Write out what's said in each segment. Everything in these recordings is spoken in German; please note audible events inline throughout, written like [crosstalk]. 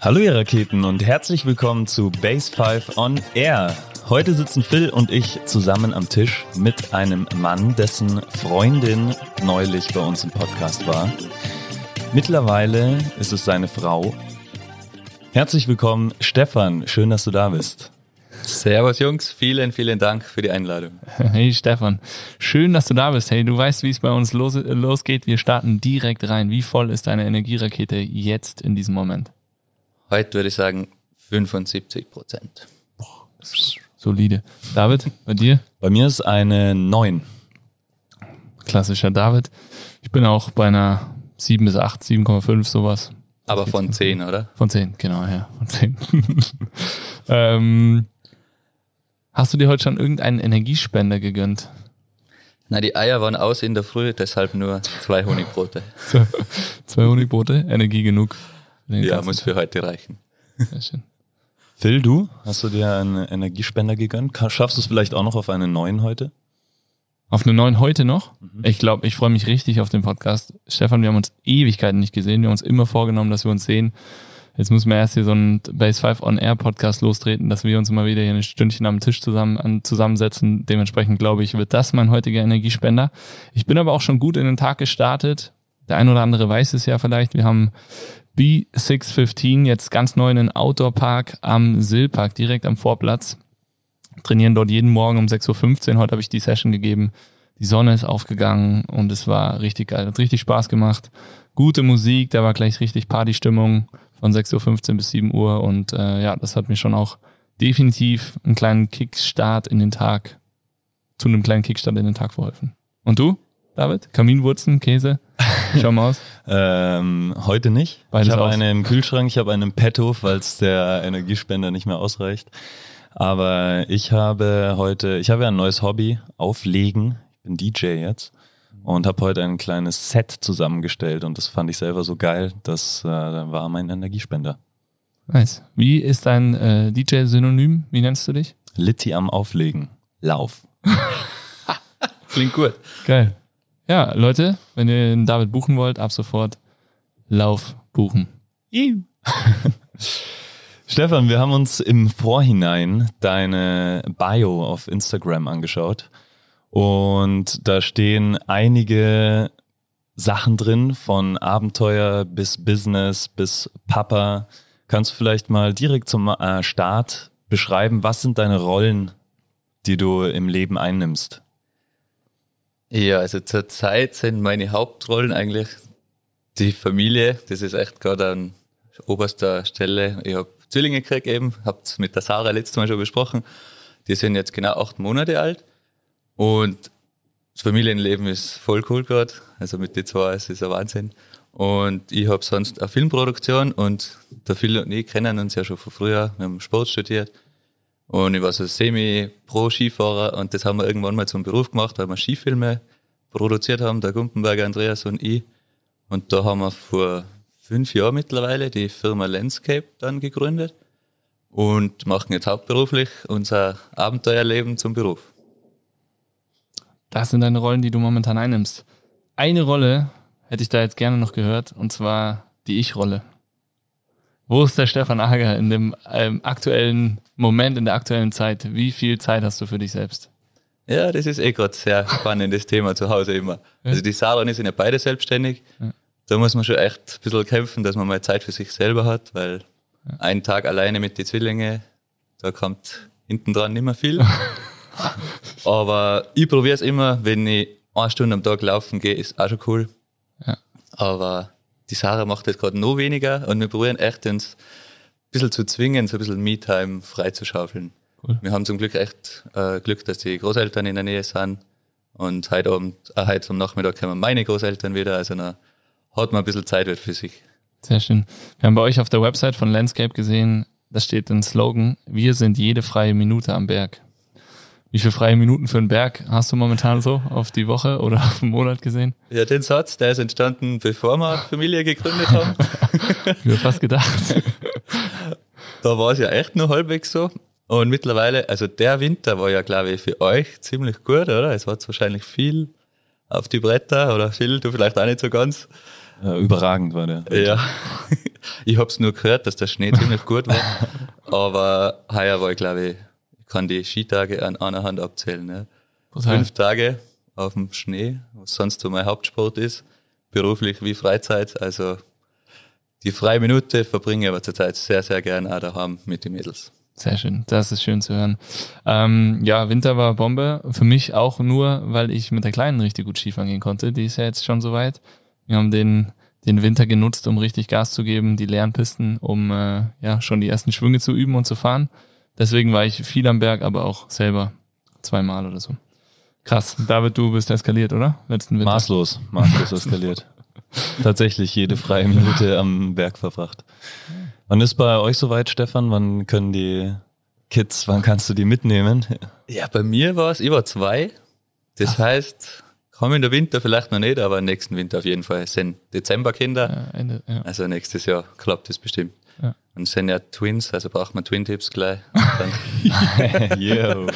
Hallo ihr Raketen und herzlich willkommen zu Base 5 on Air. Heute sitzen Phil und ich zusammen am Tisch mit einem Mann, dessen Freundin neulich bei uns im Podcast war. Mittlerweile ist es seine Frau. Herzlich willkommen, Stefan. Schön, dass du da bist. Servus Jungs, vielen, vielen Dank für die Einladung. Hey Stefan, schön, dass du da bist. Hey, du weißt, wie es bei uns los, losgeht. Wir starten direkt rein. Wie voll ist deine Energierakete jetzt in diesem Moment? Heute würde ich sagen 75 Prozent. Solide. David, bei dir? Bei mir ist eine 9. Klassischer David. Ich bin auch bei einer 7 bis 8, 7,5 sowas. Aber von 10, oder? Von 10, genau, ja. Von 10. [laughs] ähm, hast du dir heute schon irgendeinen Energiespender gegönnt? Na, die Eier waren aus in der Früh, deshalb nur zwei Honigbrote. [laughs] Zwei Honigbrote, Energie genug. Ja, muss für heute reichen. Sehr schön. Phil, du? Hast du dir einen Energiespender gegönnt? Schaffst du es vielleicht auch noch auf eine 9 heute? Auf eine neuen heute noch. Ich glaube, ich freue mich richtig auf den Podcast. Stefan, wir haben uns Ewigkeiten nicht gesehen. Wir haben uns immer vorgenommen, dass wir uns sehen. Jetzt müssen wir erst hier so einen Base 5 On Air Podcast lostreten, dass wir uns mal wieder hier ein Stündchen am Tisch zusammen an, zusammensetzen. Dementsprechend glaube ich, wird das mein heutiger Energiespender. Ich bin aber auch schon gut in den Tag gestartet. Der ein oder andere weiß es ja vielleicht. Wir haben B615 jetzt ganz neu einen Outdoor Park am Sillpark, direkt am Vorplatz trainieren dort jeden Morgen um 6.15 Uhr. Heute habe ich die Session gegeben. Die Sonne ist aufgegangen und es war richtig geil. Hat richtig Spaß gemacht. Gute Musik, da war gleich richtig Partystimmung von 6.15 Uhr bis 7 Uhr und äh, ja, das hat mir schon auch definitiv einen kleinen Kickstart in den Tag, zu einem kleinen Kickstart in den Tag verholfen. Und du, David? Kaminwurzen, Käse? [laughs] Schau mal aus. Ähm, heute nicht. Beides ich habe aus. eine im Kühlschrank, ich habe eine im Petto, falls der Energiespender nicht mehr ausreicht. Aber ich habe heute, ich habe ja ein neues Hobby, Auflegen. Ich bin DJ jetzt und habe heute ein kleines Set zusammengestellt und das fand ich selber so geil, das äh, war mein Energiespender. Nice. Wie ist dein äh, DJ-Synonym? Wie nennst du dich? Litti am Auflegen. Lauf. [laughs] Klingt gut. Geil. Ja, Leute, wenn ihr den David buchen wollt, ab sofort Lauf buchen. [laughs] Stefan, wir haben uns im Vorhinein deine Bio auf Instagram angeschaut und da stehen einige Sachen drin, von Abenteuer bis Business bis Papa. Kannst du vielleicht mal direkt zum äh, Start beschreiben, was sind deine Rollen, die du im Leben einnimmst? Ja, also zurzeit sind meine Hauptrollen eigentlich die Familie. Das ist echt gerade an oberster Stelle. Ich habe Zwillinge gekriegt eben, hab's mit der Sarah letztes Mal schon besprochen. Die sind jetzt genau acht Monate alt. Und das Familienleben ist voll cool gerade. Also mit den zwei ist es ein Wahnsinn. Und ich habe sonst eine Filmproduktion und der Phil und ich kennen uns ja schon von früher. Wir haben Sport studiert. Und ich war so Semi-Pro-Skifahrer und das haben wir irgendwann mal zum Beruf gemacht, weil wir Skifilme produziert haben, der Gumpenberger Andreas und ich. Und da haben wir vor fünf Jahren mittlerweile die Firma Landscape dann gegründet und machen jetzt hauptberuflich unser Abenteuerleben zum Beruf. Das sind deine Rollen, die du momentan einnimmst. Eine Rolle hätte ich da jetzt gerne noch gehört, und zwar die Ich-Rolle. Wo ist der Stefan Ager in dem ähm, aktuellen Moment, in der aktuellen Zeit? Wie viel Zeit hast du für dich selbst? Ja, das ist eh gerade sehr spannendes Thema zu Hause immer. Also die Sarah und ich sind ja beide selbstständig. Da muss man schon echt ein bisschen kämpfen, dass man mal Zeit für sich selber hat, weil ein Tag alleine mit den Zwillingen, da kommt hinten dran nicht mehr viel. [laughs] Aber ich probiere es immer, wenn ich eine Stunde am Tag laufen gehe, ist auch schon cool. Ja. Aber die Sarah macht das gerade noch weniger und wir probieren echt uns ein bisschen zu zwingen, so ein bisschen Me-Time freizuschaufeln. Cool. Wir haben zum Glück echt äh, Glück, dass die Großeltern in der Nähe sind. Und heute Abend, äh, heute am Nachmittag kommen meine Großeltern wieder. Also dann hat man ein bisschen Zeit für sich. Sehr schön. Wir haben bei euch auf der Website von Landscape gesehen, da steht ein Slogan, wir sind jede freie Minute am Berg. Wie viele freie Minuten für einen Berg hast du momentan so auf die Woche oder [laughs] auf den Monat gesehen? Ja, den Satz, der ist entstanden, bevor wir [laughs] Familie gegründet haben. Ich hab fast gedacht. [laughs] da war es ja echt nur halbwegs so. Und mittlerweile, also der Winter war ja, glaube ich, für euch ziemlich gut, oder? Es war wahrscheinlich viel auf die Bretter oder viel, du vielleicht auch nicht so ganz. Äh, überragend war der. Ja. Ich habe es nur gehört, dass der Schnee ziemlich gut war. Aber heuer war ich, glaube ich kann die Skitage an einer Hand abzählen. Ne? Fünf Tage auf dem Schnee, was sonst so mein Hauptsport ist, beruflich wie Freizeit. Also die freie Minute verbringe ich aber zurzeit sehr, sehr gern auch daheim mit den Mädels. Sehr schön, das ist schön zu hören. Ähm, ja, Winter war Bombe. Für mich auch nur, weil ich mit der Kleinen richtig gut Skifahren gehen konnte. Die ist ja jetzt schon soweit. Wir haben den, den Winter genutzt, um richtig Gas zu geben, die leeren Pisten, um äh, ja schon die ersten Schwünge zu üben und zu fahren. Deswegen war ich viel am Berg, aber auch selber zweimal oder so. Krass. David, du bist eskaliert, oder? Letzten Winter. Maßlos, maßlos [laughs] eskaliert. Tatsächlich jede freie Minute am Berg verbracht. Wann ist bei euch soweit, Stefan? Wann können die Kids, wann kannst du die mitnehmen? Ja, bei mir war es über zwei. Das Ach. heißt, in der Winter vielleicht noch nicht, aber nächsten Winter auf jeden Fall. Es sind Dezemberkinder. Ja, Ende, ja. Also nächstes Jahr klappt es bestimmt. Ja. Und es sind ja Twins, also braucht man Twin-Tipps gleich. [laughs] [laughs] Yo.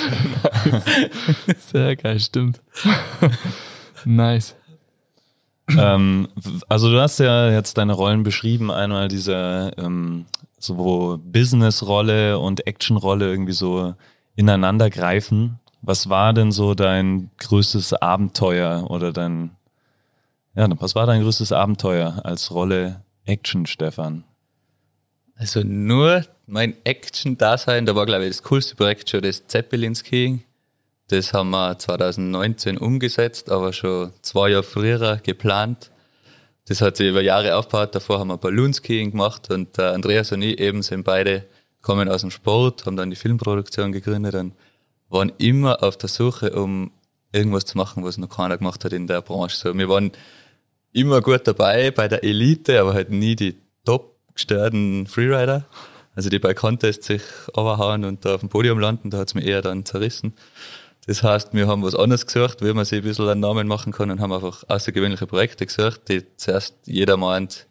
Sehr geil, stimmt. [laughs] nice ähm, also du hast ja jetzt deine Rollen beschrieben, einmal diese ähm, so Business-Rolle und Action-Rolle irgendwie so ineinander greifen. Was war denn so dein größtes Abenteuer oder dein, ja, was war dein größtes Abenteuer als Rolle Action, Stefan? Also nur mein Action-Dasein, da war glaube ich das coolste Projekt schon das Zeppelin-Skiing. Das haben wir 2019 umgesetzt, aber schon zwei Jahre früher geplant. Das hat sich über Jahre aufgebaut. Davor haben wir Balloonskiing gemacht und äh, Andreas und ich eben sind beide kommen aus dem Sport, haben dann die Filmproduktion gegründet und waren immer auf der Suche, um irgendwas zu machen, was noch keiner gemacht hat in der Branche. So, wir waren immer gut dabei bei der Elite, aber halt nie die top gestörten Freerider. Also die bei Contests sich overhauen und da auf dem Podium landen, da hat es mir eher dann zerrissen. Das heißt, wir haben was anderes gesucht, wie man sich ein bisschen einen Namen machen kann und haben einfach außergewöhnliche Projekte gesucht, die zuerst jeder meint,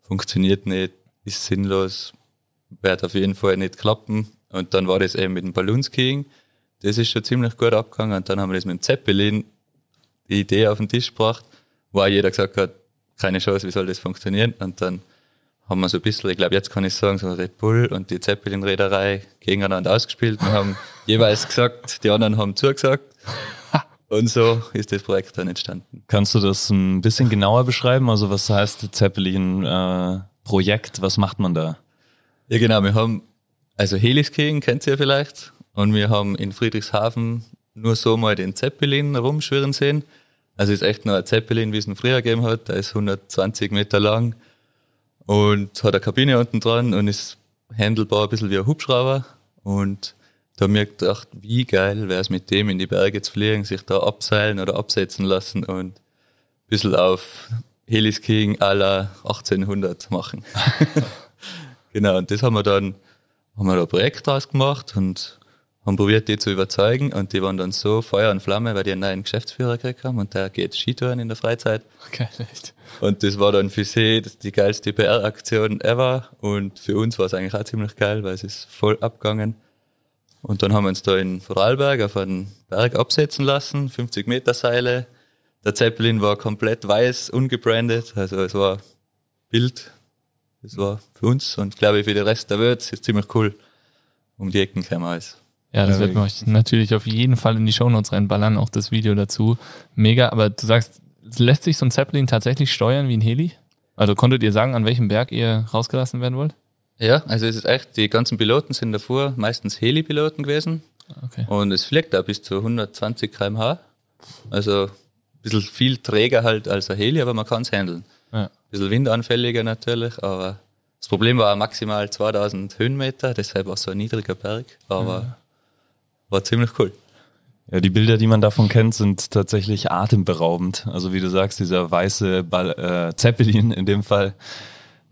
funktioniert nicht, ist sinnlos, wird auf jeden Fall nicht klappen. Und dann war das eben mit dem Balloonskiing. Das ist schon ziemlich gut abgegangen. Und dann haben wir das mit dem Zeppelin die Idee auf den Tisch gebracht, wo auch jeder gesagt hat, keine Chance, wie soll das funktionieren? Und dann haben wir so ein bisschen, ich glaube, jetzt kann ich sagen, so Red Bull und die Zeppelin-Reederei gegeneinander ausgespielt und haben [laughs] jeweils gesagt, die anderen haben zugesagt. [laughs] Und so ist das Projekt dann entstanden. Kannst du das ein bisschen genauer beschreiben? Also was heißt Zeppelin-Projekt? Äh, was macht man da? Ja genau, wir haben, also Heliskiing kennt ihr ja vielleicht. Und wir haben in Friedrichshafen nur so mal den Zeppelin rumschwirren sehen. Also ist echt nur ein Zeppelin, wie es ihn früher gegeben hat. Der ist 120 Meter lang und hat eine Kabine unten dran und ist handelbar ein bisschen wie ein Hubschrauber. Und da haben wir gedacht, wie geil wäre es mit dem in die Berge zu fliegen, sich da abseilen oder absetzen lassen und ein bisschen auf Heliskiing à la 1800 machen. [laughs] genau, und das haben wir dann, haben wir da ein Projekt draus gemacht und haben probiert, die zu überzeugen und die waren dann so Feuer und Flamme, weil die einen neuen Geschäftsführer gekriegt haben und der geht Skitouren in der Freizeit. Okay, echt. Und das war dann für sie die geilste PR-Aktion ever und für uns war es eigentlich auch ziemlich geil, weil es ist voll abgegangen. Und dann haben wir uns da in Vorarlberg auf einen Berg absetzen lassen, 50 Meter Seile. Der Zeppelin war komplett weiß, ungebrandet, also es war Bild. Das war für uns und glaube ich für den Rest der Welt ist ziemlich cool. Um die Ecken käme alles. Ja, das ja, wird euch natürlich auf jeden Fall in die Shownotes reinballern, auch das Video dazu. Mega, aber du sagst, lässt sich so ein Zeppelin tatsächlich steuern wie ein Heli? Also konntet ihr sagen, an welchem Berg ihr rausgelassen werden wollt? Ja, also es ist echt, die ganzen Piloten sind davor meistens Heli-Piloten gewesen. Okay. Und es fliegt da bis zu 120 km/h. Also ein bisschen viel träger halt als ein Heli, aber man kann es handeln. Ja. Ein bisschen windanfälliger natürlich, aber das Problem war maximal 2000 Höhenmeter, deshalb auch so ein niedriger Berg. Aber ja war ziemlich cool. Ja, die Bilder, die man davon kennt, sind tatsächlich atemberaubend. Also wie du sagst, dieser weiße Ball, äh, Zeppelin in dem Fall,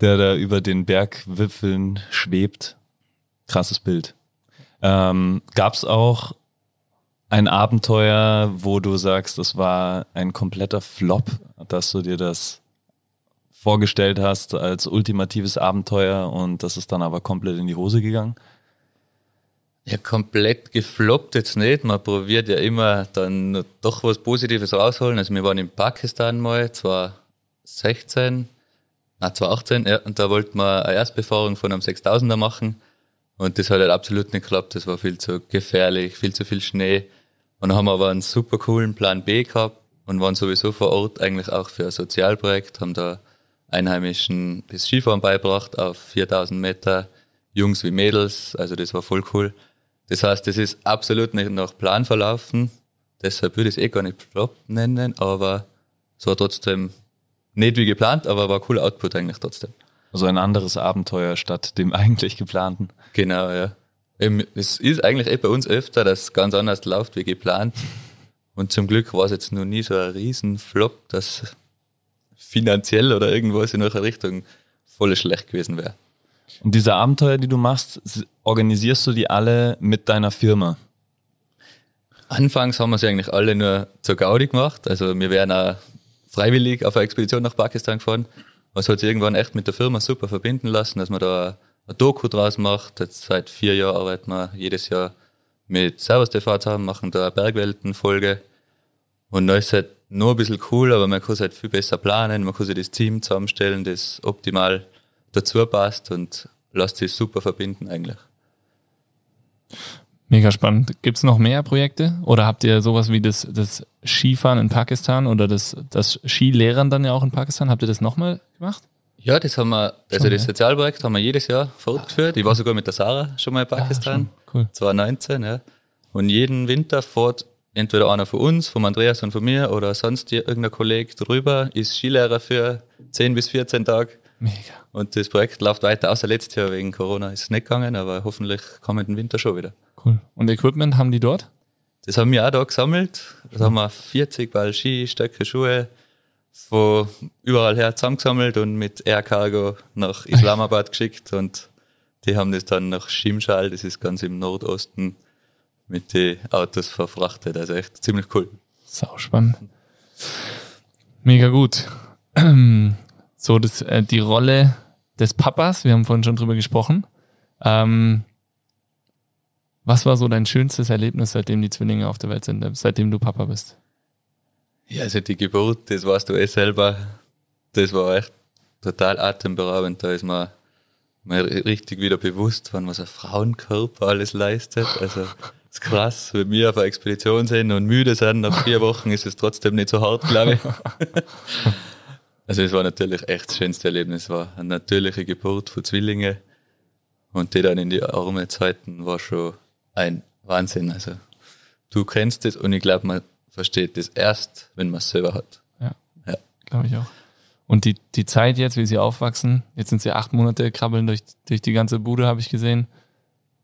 der da über den Bergwipfeln schwebt. Krasses Bild. Ähm, Gab es auch ein Abenteuer, wo du sagst, das war ein kompletter Flop, dass du dir das vorgestellt hast als ultimatives Abenteuer und das ist dann aber komplett in die Hose gegangen? Ja, komplett gefloppt jetzt nicht. Man probiert ja immer dann doch was Positives rausholen. Also wir waren in Pakistan mal, 2016. na, 2018, ja, und da wollten wir eine Erstbefahrung von einem 6000er machen. Und das hat halt absolut nicht geklappt. Das war viel zu gefährlich, viel zu viel Schnee. Und dann haben wir aber einen super coolen Plan B gehabt und waren sowieso vor Ort eigentlich auch für ein Sozialprojekt, haben da Einheimischen das Skifahren beibracht auf 4000 Meter, Jungs wie Mädels, also das war voll cool. Das heißt, das ist absolut nicht nach Plan verlaufen, deshalb würde ich es eh gar nicht Flop nennen, aber es war trotzdem nicht wie geplant, aber war cooler Output eigentlich trotzdem. Also ein anderes Abenteuer statt dem eigentlich geplanten. Genau, ja. Es ist eigentlich eh bei uns öfter, dass es ganz anders läuft wie geplant. Und zum Glück war es jetzt noch nie so ein Riesenflop, dass finanziell oder irgendwas in welcher Richtung voll schlecht gewesen wäre. Und diese Abenteuer, die du machst, organisierst du die alle mit deiner Firma? Anfangs haben wir sie eigentlich alle nur zur Gaudi gemacht. Also wir wären auch freiwillig auf eine Expedition nach Pakistan gefahren. Was hat sich irgendwann echt mit der Firma super verbinden lassen, dass man da ein Doku draus macht. Jetzt seit vier Jahren arbeiten wir jedes Jahr mit Servus TV zusammen, machen da Bergwelten-Folge. Und da ist halt noch ein bisschen cool, aber man kann es halt viel besser planen, man kann sich das Team zusammenstellen, das optimal dazu passt und lässt sich super verbinden eigentlich. Mega spannend. Gibt es noch mehr Projekte? Oder habt ihr sowas wie das, das Skifahren in Pakistan oder das, das Skilehrern dann ja auch in Pakistan? Habt ihr das nochmal gemacht? Ja, das haben wir, also schon, das ja. Sozialprojekt haben wir jedes Jahr fortgeführt. Ich war sogar mit der Sarah schon mal in ah, Pakistan. Ah, cool. 2019, ja. Und jeden Winter fährt entweder einer von uns, vom Andreas und von mir oder sonst irgendein Kollege drüber, ist Skilehrer für 10 bis 14 Tage. Mega. Und das Projekt läuft weiter, außer letztes Jahr wegen Corona ist es nicht gegangen, aber hoffentlich kommenden Winter schon wieder. Cool. Und Equipment haben die dort? Das haben wir auch da gesammelt. Da haben wir 40 Ball Ski, Stöcke, Schuhe von überall her zusammengesammelt und mit Air Cargo nach Islamabad geschickt und die haben das dann nach Shimshal, das ist ganz im Nordosten, mit den Autos verfrachtet. Also echt ziemlich cool. Sau spannend. Mega gut. [clears throat] So, das, äh, die Rolle des Papas, wir haben vorhin schon drüber gesprochen. Ähm, was war so dein schönstes Erlebnis, seitdem die Zwillinge auf der Welt sind, seitdem du Papa bist? Ja, also die Geburt, das weißt du eh selber, das war echt total atemberaubend. Da ist man, man richtig wieder bewusst, wann was ein Frauenkörper alles leistet. Also ist krass, wenn wir auf einer Expedition sind und müde sind nach vier Wochen, ist es trotzdem nicht so hart, glaube ich. [laughs] also es war natürlich echt das schönste Erlebnis. Es war eine natürliche Geburt von Zwillingen und die dann in die Arme zu halten, war schon ein Wahnsinn. Also du kennst es und ich glaube, man versteht das erst, wenn man es selber hat. Ja, ja. glaube ich auch. Und die, die Zeit jetzt, wie sie aufwachsen, jetzt sind sie acht Monate, krabbeln durch, durch die ganze Bude, habe ich gesehen.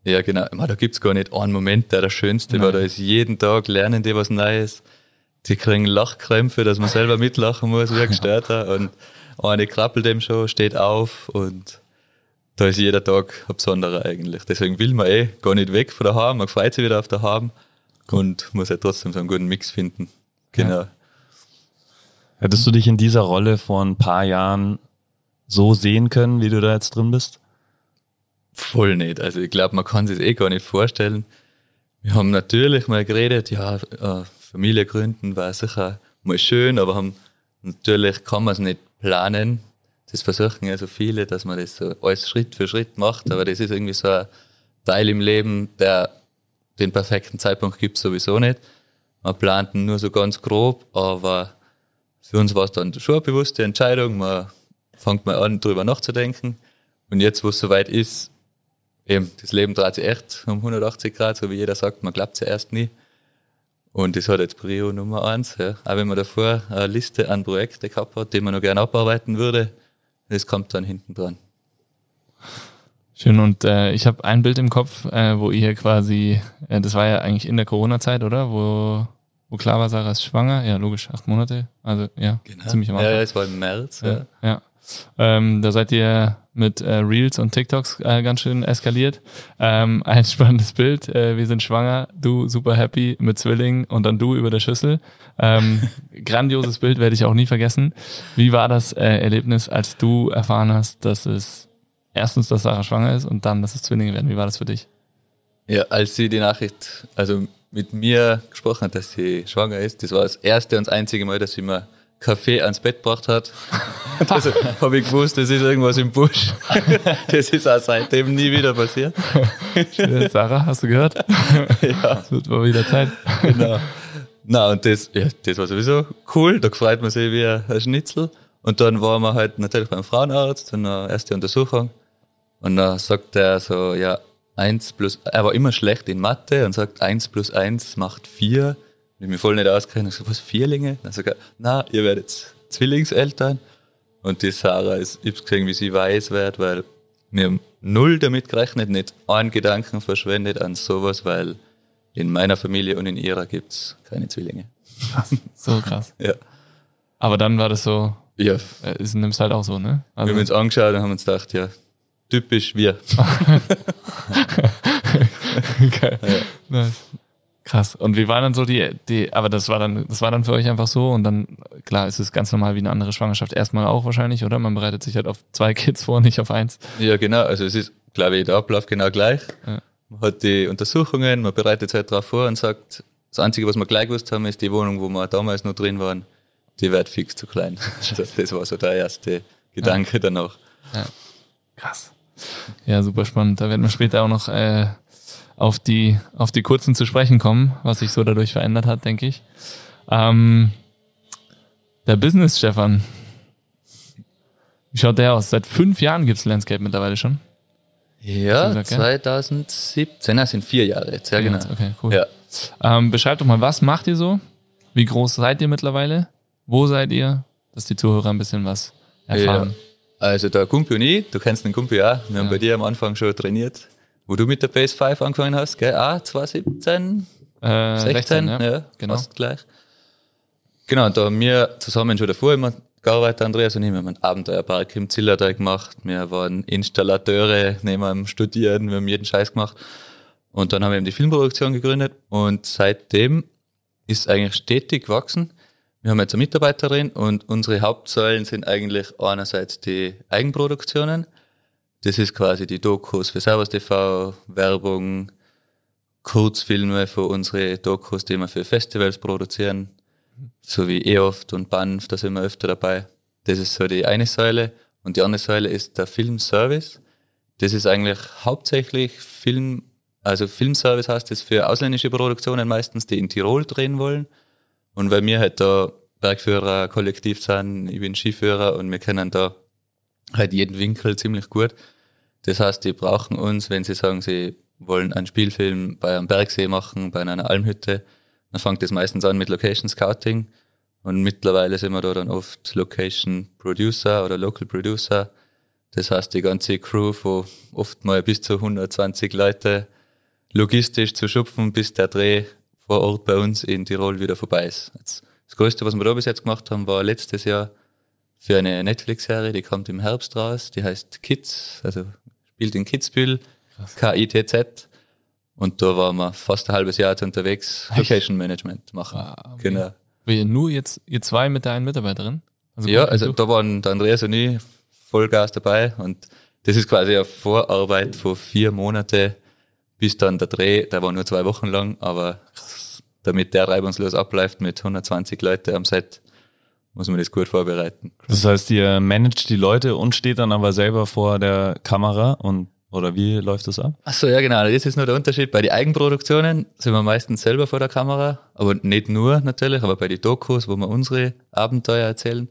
Ja, genau. Da gibt es gar nicht einen Moment, der der schönste Nein. war. Da ist jeden Tag lernen die was Neues. Die kriegen Lachkrämpfe, dass man selber mitlachen muss, wie ein Gestörter. Und eine krabbelt dem schon, steht auf und da ist jeder Tag ein besonderer eigentlich. Deswegen will man eh gar nicht weg von daheim, man freut sich wieder auf daheim und muss ja trotzdem so einen guten Mix finden. Genau. Ja. Hättest du dich in dieser Rolle vor ein paar Jahren so sehen können, wie du da jetzt drin bist? Voll nicht. Also ich glaube, man kann sich das eh gar nicht vorstellen. Wir haben natürlich mal geredet, ja, äh, Familie gründen war sicher mal schön, aber haben, natürlich kann man es nicht planen das versuchen ja so viele, dass man das so alles Schritt für Schritt macht, aber das ist irgendwie so ein Teil im Leben, der den perfekten Zeitpunkt gibt sowieso nicht. Man plant nur so ganz grob, aber für uns war es dann schon eine bewusste Entscheidung. Man fängt mal an, drüber nachzudenken. Und jetzt, wo es soweit ist, eben, das Leben dreht sich echt um 180 Grad, so wie jeder sagt, man glaubt es ja erst nie. Und das hat jetzt Prio Nummer eins. Ja. Auch wenn man davor eine Liste an Projekten gehabt hat, die man noch gerne abarbeiten würde, das kommt dann hinten dran. Schön, und äh, ich habe ein Bild im Kopf, äh, wo ihr quasi, äh, das war ja eigentlich in der Corona-Zeit, oder? Wo, wo klar war, Sarah ist schwanger. Ja, logisch, acht Monate. Also ja, genau. ziemlich am Anfang. Ja, es war im März. Ja, ja. Ähm, da seid ihr mit äh, Reels und TikToks äh, ganz schön eskaliert. Ähm, [laughs] ein spannendes Bild. Äh, wir sind schwanger, du super happy mit Zwillingen und dann du über der Schüssel. Ähm, [laughs] grandioses Bild werde ich auch nie vergessen. Wie war das äh, Erlebnis, als du erfahren hast, dass es erstens, dass Sarah schwanger ist und dann, dass es Zwillinge werden? Wie war das für dich? Ja, als sie die Nachricht, also mit mir gesprochen hat, dass sie schwanger ist, das war das erste und das einzige Mal, dass sie mir Kaffee ans Bett gebracht hat. [laughs] Also habe ich gewusst, das ist irgendwas im Busch. [laughs] Das ist auch seitdem nie wieder passiert. Sarah, hast du gehört? [laughs] Ja, Es wird mal wieder Zeit. genau. Na, und das, ja, das war sowieso cool. Da freut man sich wie ein Schnitzel. Und dann waren wir halt natürlich beim Frauenarzt und eine erste Untersuchung. Und dann sagt er so, ja, eins plus, er war immer schlecht in Mathe und sagt, eins plus eins macht vier. Ich hab mich voll nicht ausgerechnet. Ich so, was, Vierlinge? Dann sagt er, na, ihr werdet Zwillingseltern. Und die Sarah ist, ich hab's gesehen, wie sie weiß wird, weil wir haben null damit gerechnet, nicht einen Gedanken verschwendet an sowas, weil in meiner Familie und in ihrer gibt's keine Zwillinge. So krass. [laughs] Ja. Aber dann war das so, Ja, äh, ist nimmst halt auch so, ne? wir haben uns angeschaut und haben uns gedacht, ja, typisch wir. [laughs] Geil. [laughs] Nice. Krass. Und wie war dann so die, die, aber das war dann, das war dann für euch einfach so und dann, klar, ist es ganz normal wie eine andere Schwangerschaft. Erstmal auch wahrscheinlich, oder? Man bereitet sich halt auf zwei [laughs] Kids vor, nicht auf eins. Ja, genau. Also es ist, glaube ich, der Ablauf genau gleich. Ja. Man hat die Untersuchungen, man bereitet sich halt darauf vor und sagt, das Einzige, was wir gleich gewusst haben, ist die Wohnung, wo wir damals noch drin waren, die wird fix zu klein. [laughs] Das, das war so der erste Gedanke danach. Krass. Ja, super spannend. Da werden wir später auch noch äh, auf die auf die kurzen zu sprechen kommen, was sich so dadurch verändert hat, denke ich. Ähm, der Business Stefan. Wie schaut der aus? Seit fünf Jahren gibt's Landscape mittlerweile schon. Ja, gesagt, 2017, das sind vier Jahre jetzt, ja genau. Okay, cool. Ja. Ähm, beschreibt doch mal, was macht ihr so? Wie groß seid ihr mittlerweile? Wo seid ihr? Dass die Zuhörer ein bisschen was erfahren. Also der Kumpi und ich, du kennst den Kumpi auch, wir haben bei dir am Anfang schon trainiert, wo du mit der Base 5 angefangen hast, gell? Ah, 2017, Äh, 16, 16, ja, ja. genau. fast gleich. Genau, da haben wir zusammen schon davor immer gearbeitet, Andreas und ich, wir haben einen Abenteuerpark im Zillertal gemacht, wir waren Installateure neben dem Studieren, wir haben jeden Scheiß gemacht. Und dann haben wir eben die Filmproduktion gegründet und seitdem ist eigentlich stetig gewachsen. Wir haben jetzt eine Mitarbeiterin und unsere Hauptsäulen sind eigentlich einerseits die Eigenproduktionen. Das ist quasi die Dokus für Servus TV, Werbung, Kurzfilme für unsere Dokus, die wir für Festivals produzieren, so wie EOFT und BANF, da sind wir öfter dabei. Das ist so die eine Säule. Und die andere Säule ist der Filmservice. Das ist eigentlich hauptsächlich Film, also Filmservice heißt das für ausländische Produktionen meistens, die in Tirol drehen wollen. Und weil wir halt da Bergführer kollektiv sind, ich bin Skiführer und wir kennen da halt jeden Winkel ziemlich gut. Das heißt, die brauchen uns, wenn sie sagen, sie wollen einen Spielfilm bei einem Bergsee machen, bei einer Almhütte, dann fängt das meistens an mit Location Scouting. Und mittlerweile sind wir da dann oft Location Producer oder Local Producer. Das heißt, die ganze Crew, wo oft mal bis zu 120 Leute logistisch zu schupfen, bis der Dreh vor Ort bei uns in Tirol wieder vorbei ist. Das Größte, was wir da bis jetzt gemacht haben, war letztes Jahr für eine Netflix-Serie, die kommt im Herbst raus, die heißt Kids, also spielt in Kitzbühel, K-I-T-Z. Und da waren wir fast ein halbes Jahr unterwegs, Location Management machen. Ah, okay. Genau. Wir nur jetzt, ihr zwei mit der einen Mitarbeiterin? Also Ja, also da waren der Andreas und ich Vollgas dabei und das ist quasi eine Vorarbeit von vier Monate bis dann der Dreh, der war nur zwei Wochen lang, aber damit der reibungslos abläuft mit 120 Leute am Set, muss man das gut vorbereiten. Das heißt, ihr managt die Leute und steht dann aber selber vor der Kamera und oder wie läuft das ab? Ach so, ja genau, das ist nur der Unterschied. Bei den Eigenproduktionen sind wir meistens selber vor der Kamera, aber nicht nur natürlich, aber bei den Dokus, wo wir unsere Abenteuer erzählen.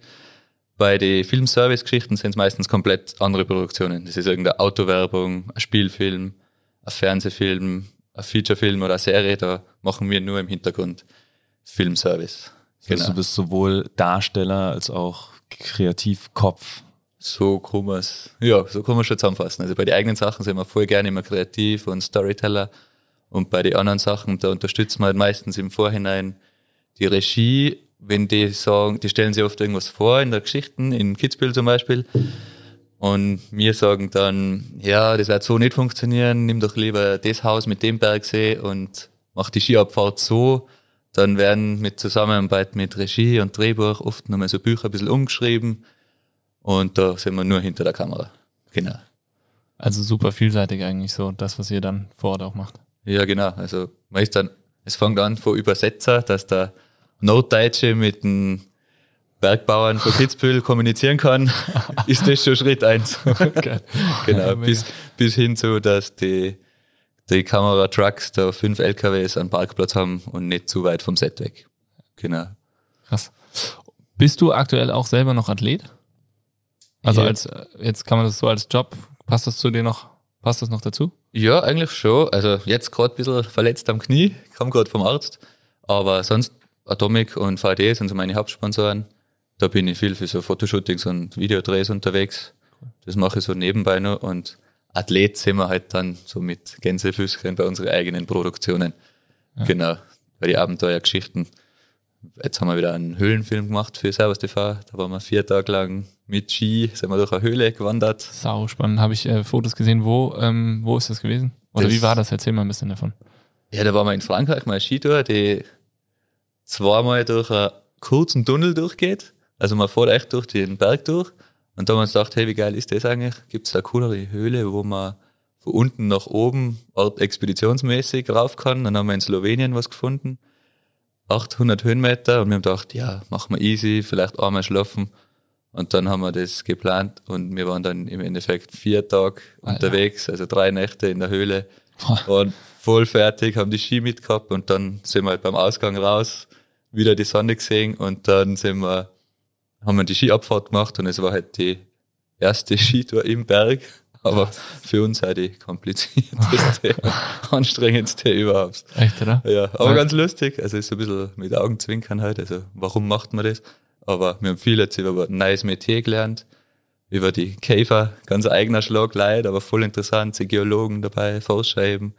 Bei den Filmservice-Geschichten sind es meistens komplett andere Produktionen. Das ist irgendeine Autowerbung, ein Spielfilm, ein Fernsehfilm, ein Featurefilm oder eine Serie, da machen wir nur im Hintergrund Filmservice. Das heißt, du bist sowohl Darsteller als auch Kreativkopf. So kann man's, ja, so kann man schon zusammenfassen. Also bei den eigenen Sachen sind wir voll gerne immer kreativ und Storyteller. Und bei den anderen Sachen, da unterstützen wir halt meistens im Vorhinein die Regie, wenn die sagen, die stellen sich oft irgendwas vor in der Geschichte, in Kitzbühel zum Beispiel. Und wir sagen dann, ja, das wird so nicht funktionieren, nimm doch lieber das Haus mit dem Bergsee und mach die Skiabfahrt so. Dann werden mit Zusammenarbeit mit Regie und Drehbuch oft nochmal so Bücher ein bisschen umgeschrieben. Und da sind wir nur hinter der Kamera. Genau. Also super vielseitig eigentlich so, das, was ihr dann vor Ort auch macht. Ja, genau. Also man ist dann, es fängt an von Übersetzer, dass der Notdeutsche mit dem Bergbauern von Kitzbühel [laughs] kommunizieren kann, [laughs] ist das schon Schritt eins. [laughs] genau, bis, bis hin zu, dass die, die Kameratrucks da fünf LKWs einen Parkplatz haben und nicht zu weit vom Set weg. Genau. Krass. Bist du aktuell auch selber noch Athlet? Also Ja. als äh, jetzt kann man das so als Job, passt das zu dir noch, passt das noch dazu? Ja, eigentlich schon. Also jetzt gerade ein bisschen verletzt am Knie, kam gerade vom Arzt. Aber sonst Atomic und VD sind so meine Hauptsponsoren. Da bin ich viel für so Fotoshootings und Videodrehs unterwegs. Das mache ich so nebenbei noch. Und Athlet sind wir halt dann so mit Gänsefüßchen bei unseren eigenen Produktionen. Genau, bei die Abenteuergeschichten. Jetzt haben wir wieder einen Höhlenfilm gemacht für Servus TV. Da waren wir vier Tage lang mit Ski, sind wir durch eine Höhle gewandert. Sau spannend. Habe ich äh, Fotos gesehen. Wo, ähm, wo ist das gewesen? Oder Das- wie war das? Erzähl mal ein bisschen davon. Ja, da waren wir in Frankreich mal Skitour, die zweimal durch einen kurzen Tunnel durchgeht. Also man fährt echt durch den Berg durch. Und da haben wir uns gedacht, hey, wie geil ist das eigentlich? Gibt es da coolere Höhle, wo man von unten nach oben expeditionsmäßig rauf kann? Dann haben wir in Slowenien was gefunden. 800 Höhenmeter und wir haben gedacht, ja, machen wir easy, vielleicht einmal schlafen. Und dann haben wir das geplant und wir waren dann im Endeffekt vier Tage Alter. unterwegs, also drei Nächte in der Höhle waren voll fertig, haben die Ski mitgehabt und dann sind wir halt beim Ausgang raus, wieder die Sonne gesehen und dann sind wir, haben wir die Skiabfahrt gemacht und es war halt die erste [laughs] Skitour im Berg, aber für uns halt die komplizierteste, [laughs] anstrengendste überhaupt. Echt, oder? Ja, aber Ja. ganz lustig, also ist so ein bisschen mit Augenzwinkern halt, also warum macht man das? Aber wir haben viel jetzt über ein neues Metier gelernt, über die Käfer, ganz eigener Schlag leid, aber voll interessant, die Geologen dabei, Forscher eben,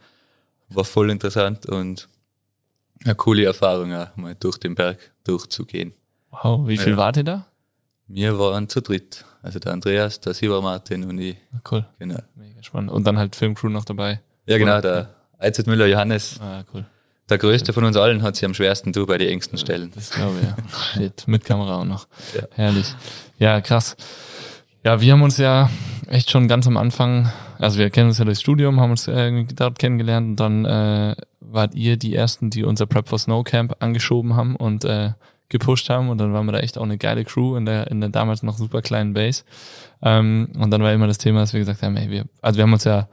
war voll interessant und eine coole Erfahrung auch, mal durch den Berg durchzugehen. Wow, wie viel Ja. wart ihr da? Wir waren zu dritt, also der Andreas, der Silber Martin und ich, Cool. genau. Mega spannend. Und dann halt Filmcrew noch dabei. Ja genau, der Eizet Müller Johannes, Ah, cool. der größte von uns allen, hat sich am schwersten du bei den engsten Stellen. Das glaube ich, ja. [laughs] Shit, mit Kamera auch noch. Ja. Herrlich. Ja, krass. Ja, wir haben uns ja echt schon ganz am Anfang, also wir kennen uns ja durchs Studium, haben uns äh, dort kennengelernt und dann äh, wart ihr die Ersten, die unser Prep for Snow Camp angeschoben haben und äh, gepusht haben und dann waren wir da echt auch eine geile Crew in der, in der damals noch super kleinen Base. Ähm, und dann war immer das Thema, dass wir gesagt haben, ey, wir, also wir haben uns ja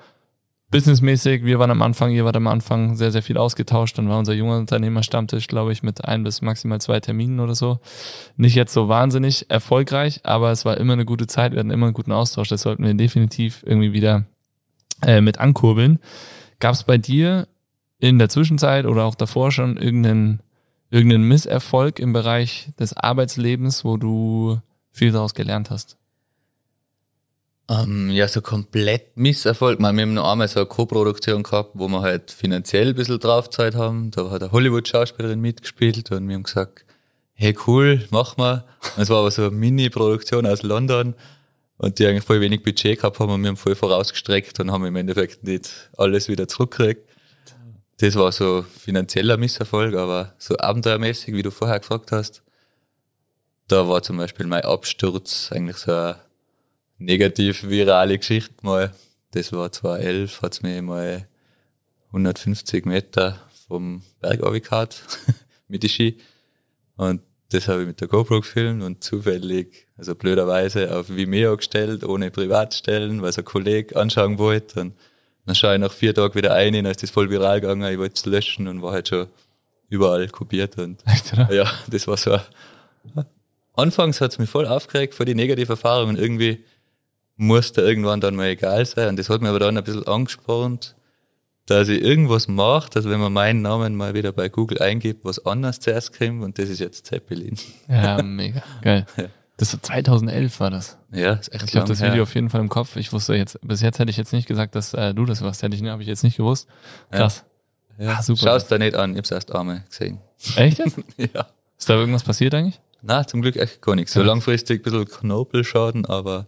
businessmäßig, wir waren am Anfang, ihr wart am Anfang sehr, sehr viel ausgetauscht. Dann war unser junger Unternehmerstammtisch, glaube ich, mit ein bis maximal zwei Terminen oder so. Nicht jetzt so wahnsinnig erfolgreich, aber es war immer eine gute Zeit, wir hatten immer einen guten Austausch. Das sollten wir definitiv irgendwie wieder äh, mit ankurbeln. Gab es bei dir in der Zwischenzeit oder auch davor schon irgendeinen, irgendeinen Misserfolg im Bereich des Arbeitslebens, wo du viel daraus gelernt hast? Ähm, ja, so komplett Misserfolg. Meine, wir haben noch einmal so eine Co-Produktion gehabt, wo wir halt finanziell ein bisschen draufzeit haben. Da hat eine Hollywood-Schauspielerin mitgespielt und wir haben gesagt, hey cool, mach mal. Es war aber so eine Mini-Produktion aus London und die eigentlich voll wenig Budget gehabt haben und wir haben voll vorausgestreckt und haben im Endeffekt nicht alles wieder zurückgekriegt. Das war so finanzieller Misserfolg, aber so abenteuermäßig, wie du vorher gefragt hast, da war zum Beispiel mein Absturz eigentlich so eine negativ virale Geschichte mal. Das war 2011, hat's mir mal 150 Meter vom Berg runtergehauen [laughs] mit den Ski. Und das habe ich mit der GoPro gefilmt und zufällig, also blöderweise, auf Vimeo gestellt, ohne Privatstellen, weil es ein Kollege anschauen wollte. Und dann schaue ich nach vier Tagen wieder ein, dann ist das voll viral gegangen, ich wollte es löschen und war halt schon überall kopiert. Und [laughs] Echt, oder? ja, das war so. Anfangs hat's mich voll aufgeregt vor die negative Erfahrung und irgendwie musste irgendwann dann mal egal sein. Und das hat mir aber dann ein bisschen angespornt, dass ich irgendwas mache, dass wenn man meinen Namen mal wieder bei Google eingibt, was anders zuerst kommt und das ist jetzt Zeppelin. Ja, [laughs] mega. Geil. Ja. Das war 2011 war das. Ja, ist echt Ich habe das her. Video auf jeden Fall im Kopf. Ich wusste jetzt, bis jetzt hätte ich jetzt nicht gesagt, dass äh, du das warst. Hätte ich, habe ich jetzt nicht gewusst. Krass. Ja, Ah, super. Schau's da nicht an, ich hab's erst einmal gesehen. Echt jetzt? [laughs] ja. Ist da irgendwas passiert eigentlich? Na, zum Glück echt gar nichts. So Ja. langfristig ein bisschen Knorpelschaden, aber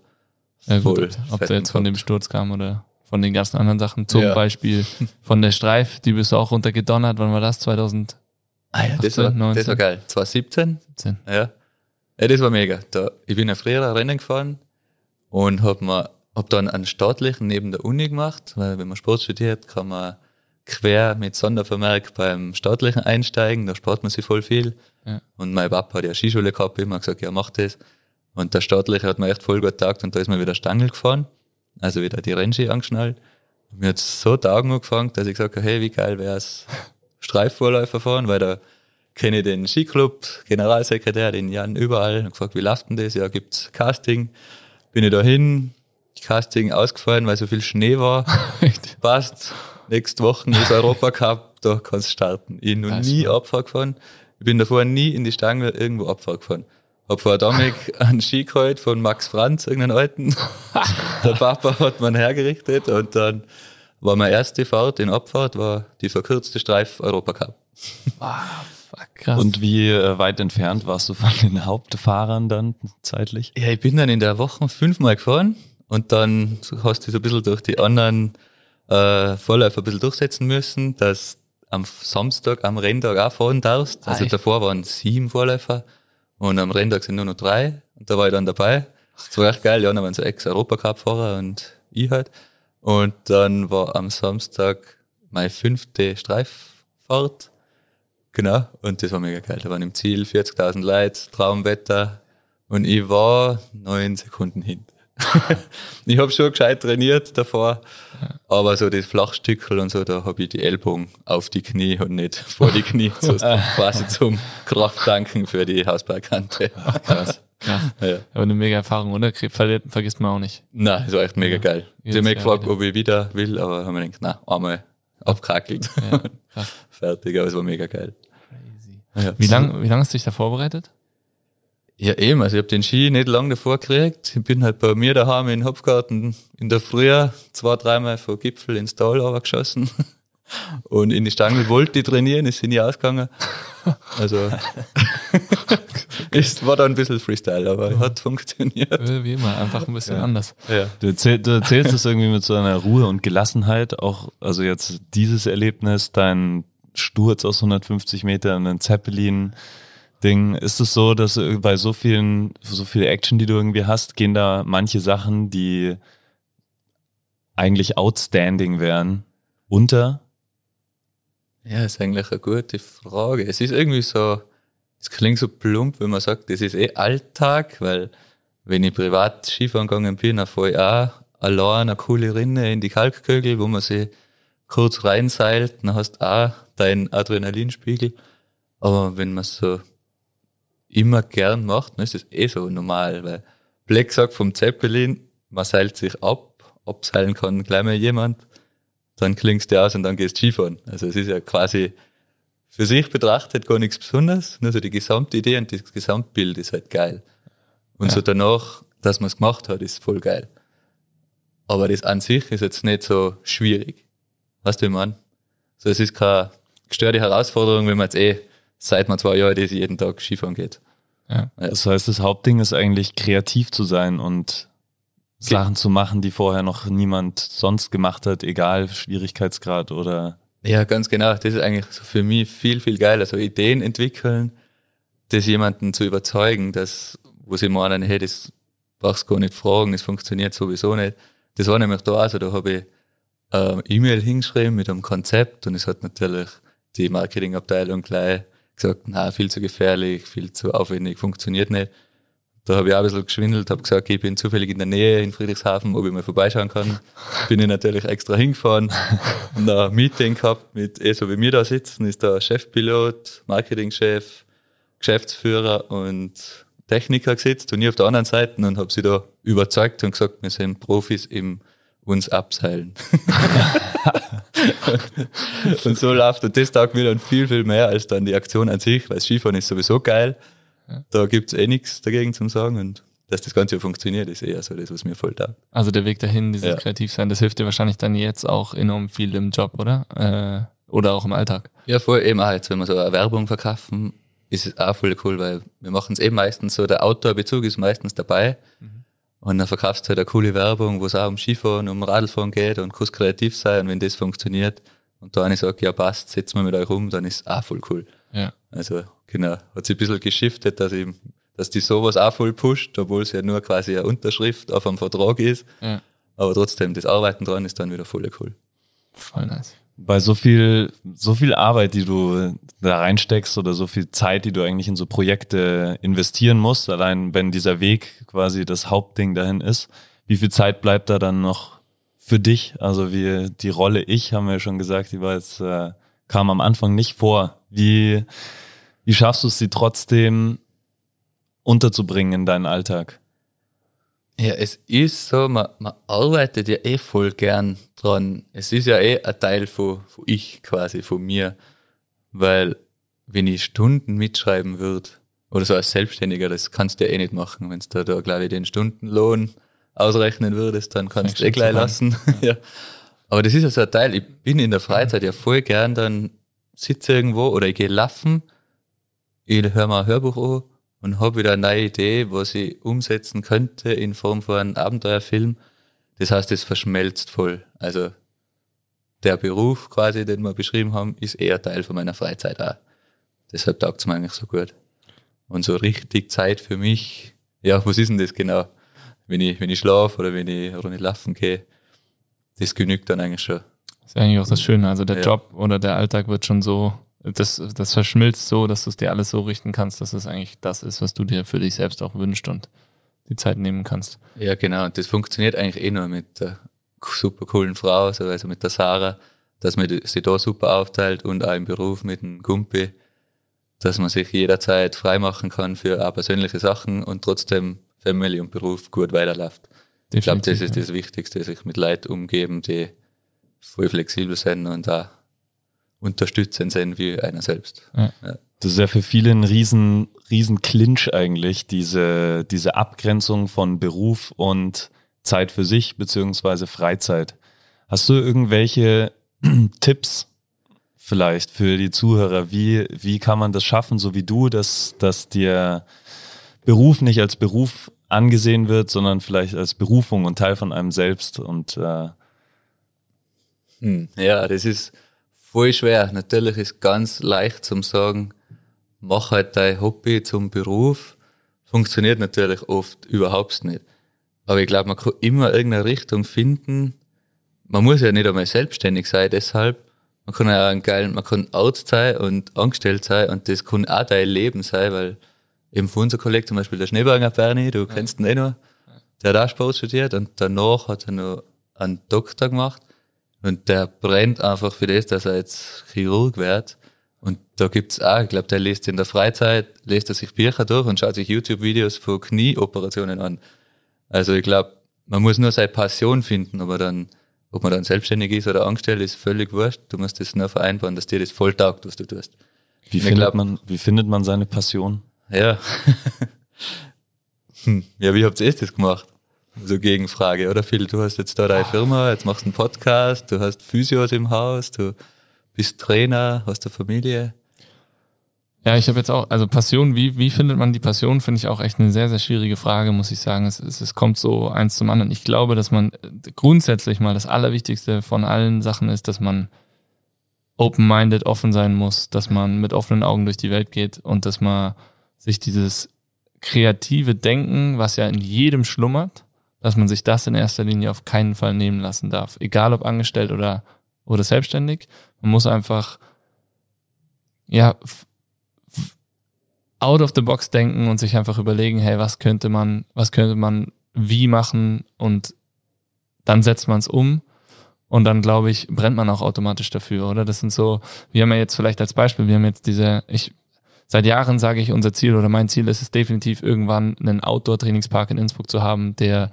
Ja, gut, voll. ob, ob der jetzt von dem. Sturz kam oder von den ganzen anderen Sachen. Zum Ja. Beispiel [laughs] von der Streif, die bist du auch runtergedonnert. Wann war das? 2017? Ah ja, das, war, 19. das war geil. 2017 Ja. Ja, das war mega. Da, ich bin ja früher Rennen gefahren und hab, mir, hab dann einen staatlichen neben der Uni gemacht, weil wenn man Sport studiert, kann man quer mit Sondervermerk beim staatlichen einsteigen, da spart man sich voll viel. Ja. Und mein Papa hat ja Skischule gehabt, immer gesagt, ja, mach das. Und der staatliche hat mir echt voll gut getagt und da ist mir wieder Stangel gefahren, also wieder die Rennski angeschnallt. Und mir hat so Taugen angefangen, dass ich gesagt habe, hey, wie geil wär's, [laughs] Streifvorläufer fahren, weil da kenne den Skiclub, Generalsekretär, den Jan überall, und gefragt, wie läuft denn das? Ja, gibt's Casting? Bin ich da hin, Casting ausgefallen, weil so viel Schnee war. [laughs] Passt, nächste Woche ist Europacup, da kannst du starten. Ich bin noch nie. Abfahrt gefahren. Ich bin davor nie in die Stange irgendwo Abfahrt gefahren. Hab vor Dominik [laughs] einen Ski geholt von Max Franz, irgendeinen alten. [laughs] Der Papa hat man hergerichtet und dann war meine erste Fahrt in Abfahrt, war die verkürzte Streif Europacup. Fuck, krass. Und wie äh, weit entfernt warst du von den Hauptfahrern dann zeitlich? Ja, ich bin dann in der Woche fünfmal gefahren und dann hast du so ein bisschen durch die anderen äh, Vorläufer ein bisschen durchsetzen müssen, dass am Samstag, am Renntag auch fahren darfst. Also Ah, echt? davor waren sieben Vorläufer und am Renntag sind nur noch drei und da war ich dann dabei. Das war echt geil, ja, da waren so Ex-Europacup-Fahrer und ich halt. Und dann war am Samstag meine fünfte Streiffahrt. Genau, und das war mega geil. Da waren im Ziel 40.000 Leute, Traumwetter und ich war neun Sekunden hinten. [laughs] ich habe schon gescheit trainiert davor, aber so das Flachstückel und so, da habe ich die Ellbogen auf die Knie und nicht vor die Knie, [laughs] so quasi zum Krafttanken für die Hausbergkante. [laughs] krass. krass. Ja. Aber eine mega Erfahrung, oder? Krie- Ver vergisst man auch nicht. Nein, das war echt mega geil. Ich Jedes habe mich gefragt, ob ich wieder will, aber haben mir gedacht, nein, einmal abkackelt. Ja. [laughs] Fertig, aber es war mega geil. Ja. Wie lange wie lang hast du dich da vorbereitet? Ja, eben. Also ich habe den Ski nicht lang davor gekriegt. Ich bin halt bei mir daheim in Hopfgarten in der Früh zwei, dreimal vom Gipfel ins Tal geschossen. [laughs] Und in die Stange wollte ich trainieren, ist sie nie ausgegangen. Also [laughs] es war dann ein bisschen Freestyle, aber hat funktioniert. Wie immer, einfach ein bisschen anders. Ja. Du, erzähl, du erzählst es irgendwie mit so einer Ruhe und Gelassenheit, auch, also jetzt dieses Erlebnis, dein Sturz aus 150 Metern, ein Zeppelin-Ding, ist es so, dass äh, bei so vielen, so viel Action, die du irgendwie hast, gehen da manche Sachen, die eigentlich outstanding wären, unter? Ja, ist eigentlich eine gute Frage. Es ist irgendwie so, es klingt so plump, wenn man sagt, das ist eh Alltag, weil wenn ich privat Skifahren gegangen bin, dann fahre ich auch allein eine coole Rinne in die Kalkkögel, wo man sich kurz reinseilt, dann hast du auch deinen Adrenalinspiegel. Aber wenn man so immer gern macht, dann ist das eh so normal, weil Black sagt vom Zeppelin, man seilt sich ab, abseilen kann gleich mal jemand, dann klingst du aus und dann gehst Skifahren. Also es ist ja quasi für sich betrachtet gar nichts Besonderes, nur so die Gesamtidee und das Gesamtbild ist halt geil. Und so danach, dass man es gemacht hat, ist voll geil. Aber das an sich ist jetzt nicht so schwierig. Weißt du, wie meine? So, es ist keine gestörte Herausforderung, wenn man jetzt eh seit man zwei Jahre das jeden Tag Skifahren geht. Ja. Das heißt, das Hauptding ist eigentlich kreativ zu sein und Sachen zu machen, die vorher noch niemand sonst gemacht hat, egal Schwierigkeitsgrad oder Ja, ganz genau. Das ist eigentlich so für mich viel, viel geiler. So Ideen entwickeln, das jemanden zu überzeugen, dass, wo sie meinen, hey, das brauchst du gar nicht fragen, das funktioniert sowieso nicht. Das war nämlich da also, da habe ich äh, E-Mail hingeschrieben mit einem Konzept und es hat natürlich die Marketingabteilung gleich gesagt, na, viel zu gefährlich, viel zu aufwendig, funktioniert nicht. Da habe ich auch ein bisschen geschwindelt, habe gesagt, ich bin zufällig in der Nähe in Friedrichshafen, ob ich mal vorbeischauen kann. [laughs] Bin ich natürlich extra hingefahren und ein Meeting gehabt mit, eh so wie wir da sitzen, ist der Chefpilot, Marketingchef, Geschäftsführer und Techniker gesetzt und ich auf der anderen Seite und habe sie da überzeugt und gesagt, wir sind Profis im uns abseilen. [laughs] [laughs] und so läuft und das taugt mir dann viel, viel mehr als dann die Aktion an sich, weil Skifahren ist sowieso geil. Da gibt's eh nichts dagegen zum sagen und dass das Ganze funktioniert, ist eher so das, was mir voll taugt. Also der Weg dahin, dieses Ja. Kreativsein, das hilft dir wahrscheinlich dann jetzt auch enorm viel im Job, oder? Äh, oder auch im Alltag. Ja, voll eben auch jetzt, wenn wir so eine Werbung verkaufen, ist es auch voll cool, weil wir machen es eben meistens so, der Outdoor-Bezug ist meistens dabei. Und dann verkaufst du halt eine coole Werbung, wo es auch um Skifahren, um Radlfahren geht und kannst kreativ sein. Und wenn das funktioniert und da eine sagt, ja passt, setzen wir mit euch um, dann ist es auch voll cool. Ja. Also genau, hat sich ein bisschen geschiftet, dass ich, dass die sowas auch voll pusht, obwohl es ja nur quasi eine Unterschrift auf einem Vertrag ist. Ja. Aber trotzdem, das Arbeiten dran ist dann wieder voll cool. Voll nice. bei so viel, so viel Arbeit, die du da reinsteckst oder so viel Zeit, die du eigentlich in so Projekte investieren musst, allein wenn dieser Weg quasi das Hauptding dahin ist, wie viel Zeit bleibt da dann noch für dich? Also wie die Rolle ich, haben wir ja schon gesagt, die war jetzt, äh, kam am Anfang nicht vor. Wie, wie schaffst du es, sie trotzdem unterzubringen in deinen Alltag? Ja, es ist so, man, man arbeitet ja eh voll gern dran. Es ist ja eh ein Teil von, von ich quasi, von mir. Weil wenn ich Stunden mitschreiben würde, oder so als Selbstständiger, das kannst du ja eh nicht machen. Wenn du da, glaube ich, den Stundenlohn ausrechnen würdest, dann kannst du eh gleich lassen. [laughs] ja. Aber das ist ja so ein Teil. Ich bin in der Freizeit ja voll gern, dann sitze irgendwo oder ich gehe laufen, ich höre mal ein Hörbuch an und habe wieder eine neue Idee, was ich umsetzen könnte in Form von einem Abenteuerfilm. Das heißt, es verschmelzt voll. Also der Beruf quasi, den wir beschrieben haben, ist eher Teil von meiner Freizeit auch. Deshalb taugt es mir eigentlich so gut. Und so richtig Zeit für mich, ja, was ist denn das genau? Wenn ich, wenn ich schlafe oder wenn ich Runde laufen gehe, das genügt dann eigentlich schon. Das ist eigentlich auch das Schöne. Also der ja. Job oder der Alltag wird schon so das, das verschmilzt so, dass du es dir alles so richten kannst, dass es eigentlich das ist, was du dir für dich selbst auch wünschst und die Zeit nehmen kannst. Ja, genau. Und das funktioniert eigentlich eh nur mit der super coolen Frau, also mit der Sarah, dass man sie da super aufteilt und auch im Beruf mit dem Gumpi, dass man sich jederzeit freimachen kann für auch persönliche Sachen und trotzdem Family und Beruf gut weiterläuft. Definitiv, ich glaube, das ist ja. das Wichtigste, sich mit Leuten umgeben, die voll flexibel sind und da unterstützend sind wie einer selbst. Ja. Ja. Das ist ja für viele ein riesen, riesen Clinch eigentlich, diese, diese Abgrenzung von Beruf und Zeit für sich beziehungsweise Freizeit. Hast du irgendwelche [clears throat] Tipps vielleicht für die Zuhörer? Wie, wie kann man das schaffen, so wie du, dass, dass dir Beruf nicht als Beruf angesehen wird, sondern vielleicht als Berufung und Teil von einem selbst und äh hm, ja, das ist voll schwer. Natürlich ist ganz leicht zum sagen, mach halt dein Hobby zum Beruf. Funktioniert natürlich oft überhaupt nicht. Aber ich glaube, man kann immer irgendeine Richtung finden. Man muss ja nicht einmal selbstständig sein, deshalb. Man kann ja einen geilen, man kann Arzt sein und angestellt sein und das kann auch dein Leben sein, weil eben von unserem Kollegen zum Beispiel der Schneeberger Bernie, du kennst ihn eh noch, der hat auch Sport studiert und danach hat er noch einen Doktor gemacht und der brennt einfach für das, dass er jetzt Chirurg wird. Und da gibt's auch, ich glaube, der liest in der Freizeit, liest er sich Bücher durch und schaut sich YouTube-Videos von Knieoperationen an. Also ich glaube, man muss nur seine Passion finden, aber dann, ob man dann selbstständig ist oder angestellt, ist völlig wurscht. Du musst das nur vereinbaren, dass dir das voll taugt, was du tust. Wie, findet, glaub, man, wie findet man seine Passion? Ja. [laughs] hm. Ja, wie habt ihr das gemacht? So Gegenfrage, oder Phil? Du hast jetzt da deine Firma, jetzt machst du einen Podcast, du hast Physios im Haus, du bist Trainer, hast eine Familie. Ja, ich habe jetzt auch, also Passion, wie, wie findet man die Passion, finde ich auch echt eine sehr, sehr schwierige Frage, muss ich sagen. Es, es, es kommt so eins zum anderen. Ich glaube, dass man grundsätzlich mal das Allerwichtigste von allen Sachen ist, dass man open-minded, offen sein muss, dass man mit offenen Augen durch die Welt geht und dass man sich dieses kreative Denken, was ja in jedem schlummert, dass man sich das in erster Linie auf keinen Fall nehmen lassen darf. Egal ob angestellt oder, oder selbstständig. Man muss einfach, ja, out of the box denken und sich einfach überlegen, hey, was könnte man, was könnte man wie machen und dann setzt man es um und dann glaube ich, brennt man auch automatisch dafür, oder? Das sind so, wir haben ja jetzt vielleicht als Beispiel, wir haben jetzt diese, ich seit Jahren sage ich, unser Ziel oder mein Ziel ist es definitiv irgendwann einen Outdoor-Trainingspark in Innsbruck zu haben, der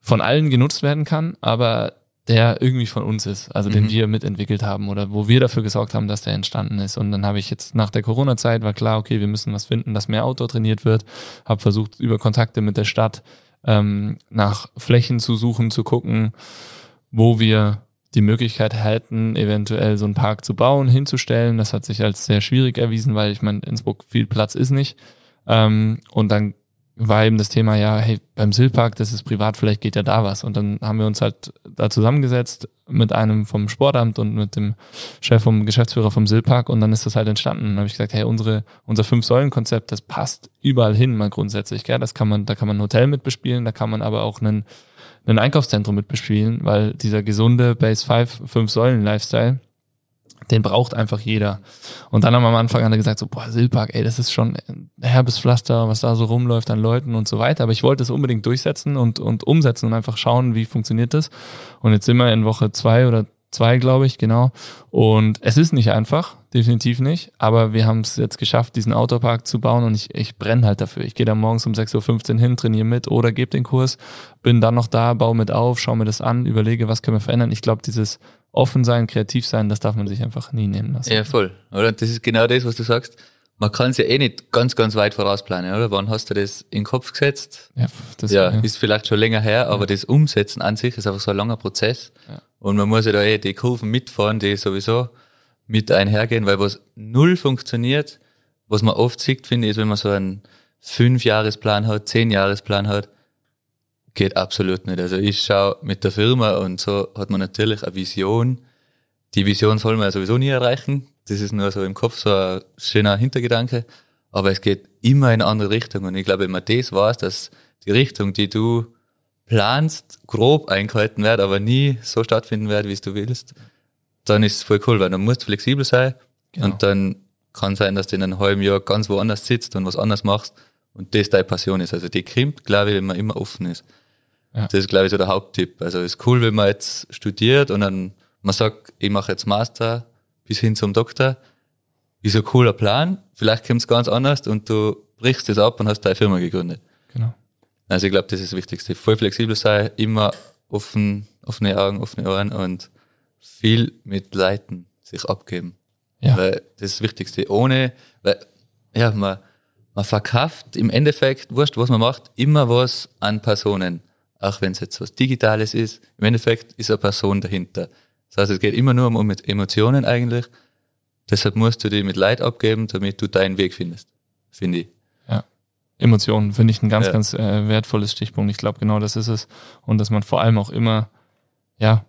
von allen genutzt werden kann, aber der irgendwie von uns ist, also mhm. den wir mitentwickelt haben oder wo wir dafür gesorgt haben, dass der entstanden ist. Und dann habe ich jetzt nach der Corona-Zeit war klar, okay, wir müssen was finden, dass mehr Outdoor trainiert wird. Habe versucht über Kontakte mit der Stadt ähm, nach Flächen zu suchen, zu gucken, wo wir die Möglichkeit hätten, eventuell so einen Park zu bauen, hinzustellen. Das hat sich als sehr schwierig erwiesen, weil ich meine, Innsbruck viel Platz ist nicht. Ähm, und dann war eben das Thema, ja, hey, beim Silpark, das ist privat, vielleicht geht ja da was. Und dann haben wir uns halt da zusammengesetzt mit einem vom Sportamt und mit dem Chef vom Geschäftsführer vom Silpark und dann ist das halt entstanden. Und dann habe ich gesagt, hey, unsere, unser Fünf-Säulen-Konzept, das passt überall hin mal grundsätzlich. Gell? Das kann man, da kann man ein Hotel mit bespielen, da kann man aber auch einen, ein Einkaufszentrum mit bespielen, weil dieser gesunde Base 5, Fünf-Säulen-Lifestyle, den braucht einfach jeder. Und dann haben wir am Anfang an gesagt, so, boah, Silpark, ey, das ist schon ein herbes Pflaster, was da so rumläuft an Leuten und so weiter. Aber ich wollte es unbedingt durchsetzen und, und umsetzen und einfach schauen, wie funktioniert das. Und jetzt sind wir in Woche zwei oder zwei, glaube ich, genau. Und es ist nicht einfach, definitiv nicht. Aber wir haben es jetzt geschafft, diesen Autopark zu bauen und ich, ich brenne halt dafür. Ich gehe da morgens um 6.15 Uhr hin, trainiere mit oder gebe den Kurs, bin dann noch da, baue mit auf, schaue mir das an, überlege, was können wir verändern. Ich glaube, dieses offen sein, kreativ sein, das darf man sich einfach nie nehmen lassen. Ja, voll. Oder? Das ist genau das, was du sagst. Man kann es ja eh nicht ganz, ganz weit vorausplanen, oder? Wann hast du das in den Kopf gesetzt? Ja, das ja, ja. ist vielleicht schon länger her, aber ja. das Umsetzen an sich ist einfach so ein langer Prozess. Ja. Und man muss ja da eh die Kurven mitfahren, die sowieso mit einhergehen, weil was null funktioniert, was man oft sieht, finde ich, ist, wenn man so einen Fünf-Jahres-Plan hat, Zehn-Jahres-Plan hat, geht absolut nicht. Also ich schaue mit der Firma und so hat man natürlich eine Vision. Die Vision soll man ja sowieso nie erreichen. Das ist nur so im Kopf so ein schöner Hintergedanke. Aber es geht immer in eine andere Richtung. Und ich glaube, wenn man das weiß, dass die Richtung, die du planst, grob eingehalten wird, aber nie so stattfinden wird, wie es du willst, dann ist es voll cool, weil dann musst du flexibel sein genau. und dann kann sein, dass du in einem halben Jahr ganz woanders sitzt und was anderes machst und das deine Passion ist. Also die krimpt, glaube ich, wenn man immer offen ist. Ja. Das ist, glaube ich, so der Haupttipp. Also es ist cool, wenn man jetzt studiert und dann man sagt, ich mache jetzt Master bis hin zum Doktor. Ist ein cooler Plan. Vielleicht kommt es ganz anders und du brichst es ab und hast deine Firma gegründet. Genau. Also ich glaube, das ist das Wichtigste. Voll flexibel sein, immer offen, offene Augen, offene Ohren und viel mit Leuten sich abgeben. Ja. Weil das ist das Wichtigste. Ohne, weil, ja, man, man verkauft im Endeffekt, wurscht, was man macht, immer was an Personen auch wenn es jetzt was Digitales ist. Im Endeffekt ist eine Person dahinter. Das heißt, es geht immer nur um Emotionen eigentlich. Deshalb musst du die mit Leid abgeben, damit du deinen Weg findest, finde ich. Emotionen finde ich ein ganz, ja. ganz äh, wertvolles Stichpunkt. Ich glaube, genau das ist es. Und dass man vor allem auch immer, ja,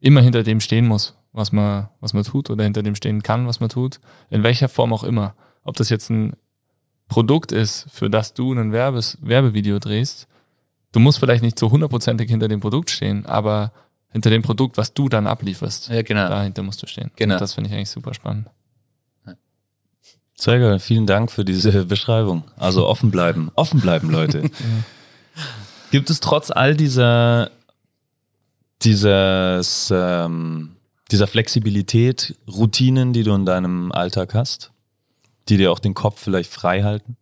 immer hinter dem stehen muss, was man, was man tut oder hinter dem stehen kann, was man tut. In welcher Form auch immer. Ob das jetzt ein Produkt ist, für das du ein Werbes, Werbevideo drehst, du musst vielleicht nicht so hundertprozentig hinter dem Produkt stehen, aber hinter dem Produkt, was du dann ablieferst, ja, genau. dahinter musst du stehen. Genau. Und das finde ich eigentlich super spannend. Sehr vielen Dank für diese [laughs] Beschreibung. Also offen bleiben, offen bleiben, Leute. [laughs] Gibt es trotz all dieser dieses ähm, dieser Flexibilität Routinen, die du in deinem Alltag hast, die dir auch den Kopf vielleicht frei halten?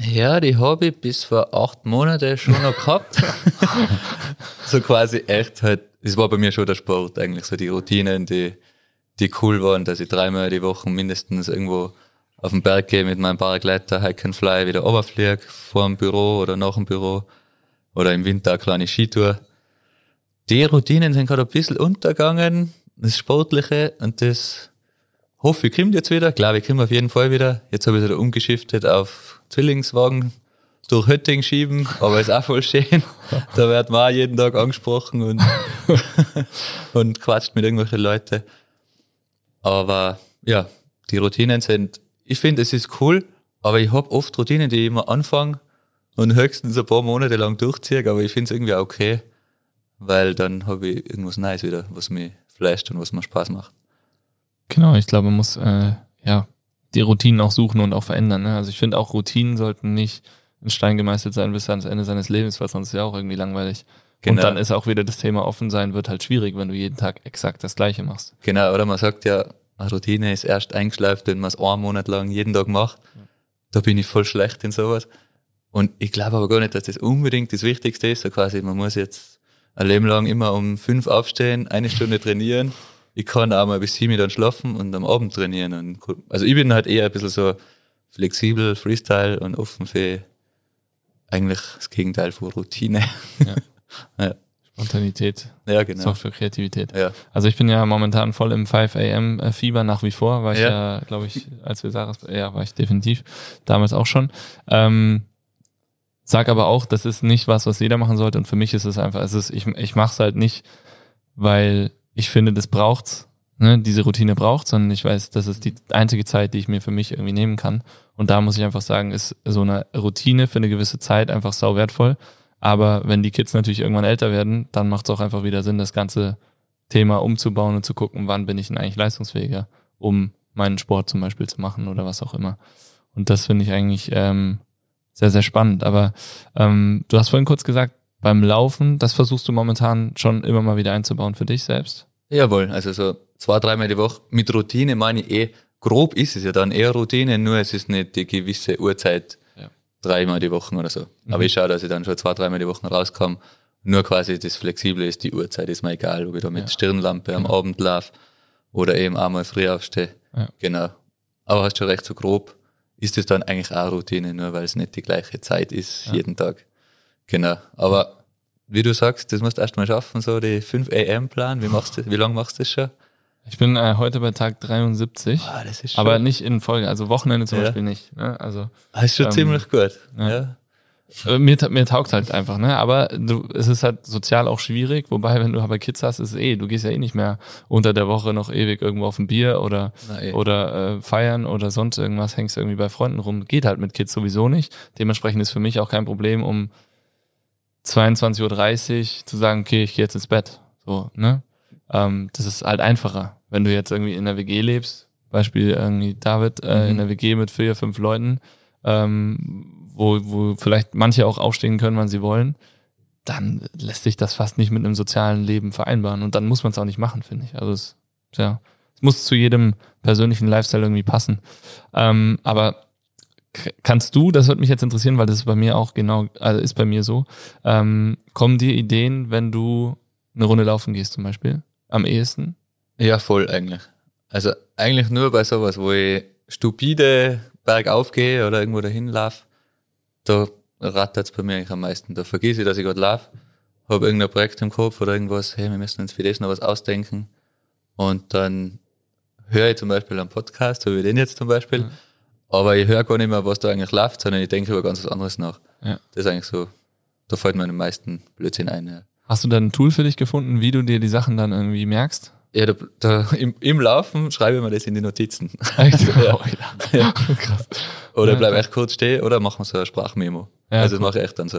Ja, die habe ich bis vor acht Monaten schon noch gehabt. [laughs] so quasi echt halt, es war bei mir schon der Sport eigentlich, so die Routinen, die, die cool waren, dass ich dreimal die Woche mindestens irgendwo auf den Berg gehe mit meinem Paragleiter, Hike and Fly, wieder runterfliege, vor dem Büro oder nach dem Büro oder im Winter eine kleine Skitour. Die Routinen sind gerade ein bisschen untergegangen, das Sportliche und das hoffe ich kommt jetzt wieder, glaube ich kommt auf jeden Fall wieder. Jetzt habe ich wieder umgeschiftet auf Zwillingswagen durch Hötting schieben, aber ist auch voll schön. Da wird man auch jeden Tag angesprochen und, [laughs] und quatscht mit irgendwelchen Leuten. Aber ja, die Routinen sind, ich finde, es ist cool, aber ich habe oft Routinen, die ich immer anfange und höchstens ein paar Monate lang durchziehe, aber ich finde es irgendwie okay, weil dann habe ich irgendwas Neues wieder, was mich flasht und was mir Spaß macht. Genau, ich glaube, man muss äh, ja die Routinen auch suchen und auch verändern. Ne? Also ich finde auch Routinen sollten nicht in Stein gemeißelt sein bis ans Ende seines Lebens, weil sonst ist ja auch irgendwie langweilig. Genau. Und dann ist auch wieder das Thema offen sein, wird halt schwierig, wenn du jeden Tag exakt das Gleiche machst. Genau, oder man sagt ja, eine Routine ist erst eingeschleift, wenn man es einen Monat lang jeden Tag macht. Da bin ich voll schlecht in sowas. Und ich glaube aber gar nicht, dass das unbedingt das Wichtigste ist. So quasi, man muss jetzt ein Leben lang immer um fünf aufstehen, eine Stunde trainieren ich kann auch mal bis sieben dann schlafen und am Abend trainieren. Und, also ich bin halt eher ein bisschen so flexibel, Freestyle und offen für eigentlich das Gegenteil von Routine. Ja. [laughs] ja. Spontanität. Ja, genau. Sorgt für Kreativität. Ja. Also ich bin ja momentan voll im 5 AM äh, Fieber nach wie vor, war ich ja, ja glaube ich, als wir Sarah, ja, war ich definitiv damals auch schon. Ähm, Sag aber auch, das ist nicht was, was jeder machen sollte. Und für mich ist es einfach, es ist, ich, ich mache es halt nicht, weil ich finde, das braucht's, ne, diese Routine braucht, sondern ich weiß, das ist die einzige Zeit, die ich mir für mich irgendwie nehmen kann. Und da muss ich einfach sagen, ist so eine Routine für eine gewisse Zeit einfach sau wertvoll. Aber wenn die Kids natürlich irgendwann älter werden, dann macht es auch einfach wieder Sinn, das ganze Thema umzubauen und zu gucken, wann bin ich denn eigentlich leistungsfähiger, um meinen Sport zum Beispiel zu machen oder was auch immer. Und das finde ich eigentlich ähm, sehr, sehr spannend. Aber ähm, du hast vorhin kurz gesagt, beim Laufen, das versuchst du momentan schon immer mal wieder einzubauen für dich selbst? Jawohl, also so zwei, dreimal die Woche. Mit Routine meine ich eh, grob ist es ja dann eher Routine, nur es ist nicht die gewisse Uhrzeit. Dreimal die Woche oder so. Mhm. Aber ich schaue, dass ich dann schon zwei, dreimal die Woche rauskomme. Nur quasi das Flexible ist, die Uhrzeit ist mir egal, ob ich da mit Ja. Stirnlampe am Genau. Abend laufe oder eben einmal früh aufstehe. Ja. Genau. Aber hast schon recht, so grob ist es dann eigentlich auch Routine, nur weil es nicht die gleiche Zeit ist, Ja. jeden Tag. Genau. Aber wie du sagst, das musst du erst mal schaffen, so die 5 AM Plan. Wie machst du, wie lange machst du das schon? Ich bin äh, heute bei Tag 73, Ah, das ist schon, aber nicht in Folge, also Wochenende zum Ja. Beispiel nicht. Ne? Also das ist schon ähm, ziemlich gut. ja. Ja. Äh, Mir, mir taugt halt einfach, ne? Aber du, es ist halt sozial auch schwierig, wobei, wenn du aber Kids hast, ist es eh, du gehst ja eh nicht mehr unter der Woche noch ewig irgendwo auf ein Bier oder, eh. oder äh, feiern oder sonst irgendwas, hängst irgendwie bei Freunden rum. Geht halt mit Kids sowieso nicht. Dementsprechend ist für mich auch kein Problem, um 22.30 Uhr zu sagen, okay, ich gehe jetzt ins Bett. So, ne? Ähm, das ist halt einfacher. Wenn du jetzt irgendwie in der WG lebst, Beispiel irgendwie David äh, Mhm. in der WG mit vier, fünf Leuten, ähm, wo, wo vielleicht manche auch aufstehen können, wann sie wollen, dann lässt sich das fast nicht mit einem sozialen Leben vereinbaren. Und dann muss man es auch nicht machen, finde ich. Also es, ja, es muss zu jedem persönlichen Lifestyle irgendwie passen. Ähm, aber kannst du, das würde mich jetzt interessieren, weil das ist bei mir auch genau, also ist bei mir so, ähm, kommen dir Ideen, wenn du eine Runde laufen gehst zum Beispiel? Am ehesten? ja, voll eigentlich. Also eigentlich nur bei sowas, wo ich stupide bergauf gehe oder irgendwo dahin laufe, da rattert es bei mir eigentlich am meisten. Da vergesse ich, dass ich gerade laufe, habe irgendein Projekt im Kopf oder irgendwas, hey, wir müssen uns für das noch was ausdenken. Und dann höre ich zum Beispiel einen Podcast, so wie den jetzt zum Beispiel, Mhm. aber ich höre gar nicht mehr, was da eigentlich läuft, sondern ich denke über ganz was anderes nach. Ja. Das ist eigentlich so, da fällt mir am meisten Blödsinn ein. Ja. Hast du da ein Tool für dich gefunden, wie du dir die Sachen dann irgendwie merkst? Ja, da, da, im, im Laufen schreibe ich mir das in die Notizen. [laughs] Echt? ja. ja. [laughs] Krass. Oder Ja, bleib echt kurz stehen oder machen wir so ein Sprachmemo. Ja, also das cool. mache ich echt dann so.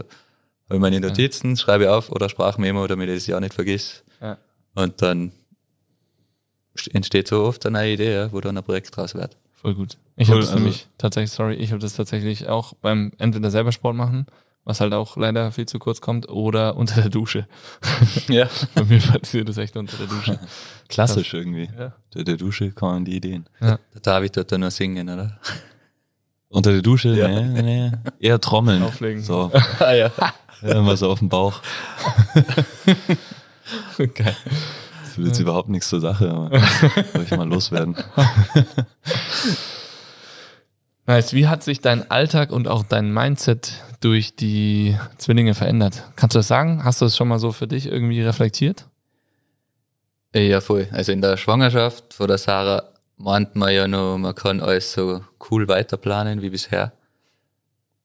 Habe meine Notizen, schreibe ich auf oder Sprachmemo, damit ich das ja nicht vergiss. Ja. Und dann st- entsteht so oft eine neue Idee, ja, wo dann ein Projekt draus wird. Voll gut. Ich Cool, habe das also- nämlich tatsächlich, sorry, ich habe das tatsächlich auch beim entweder selber Sport machen, was halt auch leider viel zu kurz kommt, oder [laughs] unter der Dusche. Ja. Bei mir passiert das echt unter der Dusche. [laughs] Klassisch irgendwie. Ja. Der, der Dusche kommen die Ideen. Der David tut da nur singen, oder? Unter der Dusche, Ja. nee, nee, eher trommeln. Auflegen. So, [laughs] ah, ja. irgendwas auf dem Bauch. Geil. Das will jetzt überhaupt nichts zur Sache, aber soll ich mal loswerden. Nice. Wie hat sich dein Alltag und auch dein Mindset durch die Zwillinge verändert? Kannst du das sagen? Hast du das schon mal so für dich irgendwie reflektiert? Ja, voll. Also in der Schwangerschaft von der Sarah meint man ja noch, man kann alles so cool weiterplanen wie bisher.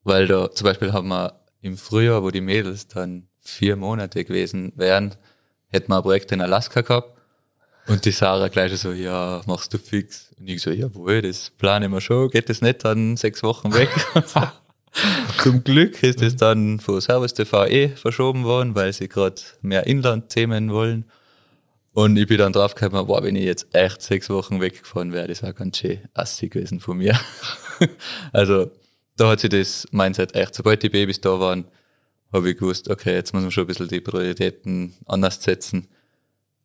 Weil da zum Beispiel haben wir im Frühjahr, wo die Mädels dann vier Monate gewesen wären, hätten wir ein Projekt in Alaska gehabt. Und die Sarah gleich so, ja, machst du fix? Und ich so, jawohl, das plane ich mir schon, geht das nicht dann sechs Wochen weg? [laughs] Zum Glück ist es dann von Service TV eh verschoben worden, weil sie gerade mehr Inland-Themen wollen. Und ich bin dann draufgekommen, boah, wenn ich jetzt echt sechs Wochen weggefahren wäre, das wäre ganz schön assig gewesen von mir. [laughs] also da hat sich das Mindset echt, sobald die Babys da waren, habe ich gewusst, okay, jetzt muss man schon ein bisschen die Prioritäten anders setzen.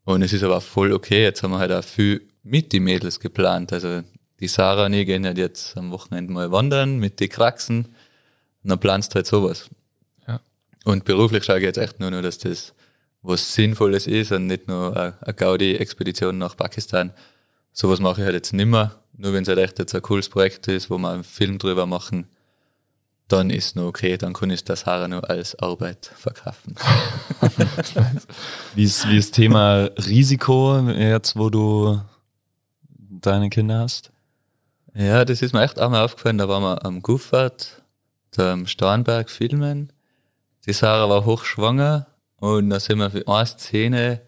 Und es ist aber voll okay, jetzt haben wir halt auch viel mit die Mädels geplant. Also die Sarah und ich gehen halt jetzt am Wochenende mal wandern mit den Kraxen. Und dann planst du halt sowas. Ja. Und beruflich schaue ich jetzt echt nur noch, dass das was Sinnvolles ist und nicht nur eine eine Gaudi-Expedition nach Pakistan. Sowas mache ich halt jetzt nimmer. Nur wenn es halt echt jetzt ein cooles Projekt ist, wo wir einen Film drüber machen, dann ist nur okay, dann kann ich das Sarah nur als Arbeit verkaufen. [laughs] Wie ist, wie ist Thema Risiko jetzt, wo du deine Kinder hast? Ja, das ist mir echt einmal aufgefallen, da waren wir am Guffert, dem Starnberg filmen. Die Sarah war hochschwanger und dann sind wir für eine Szene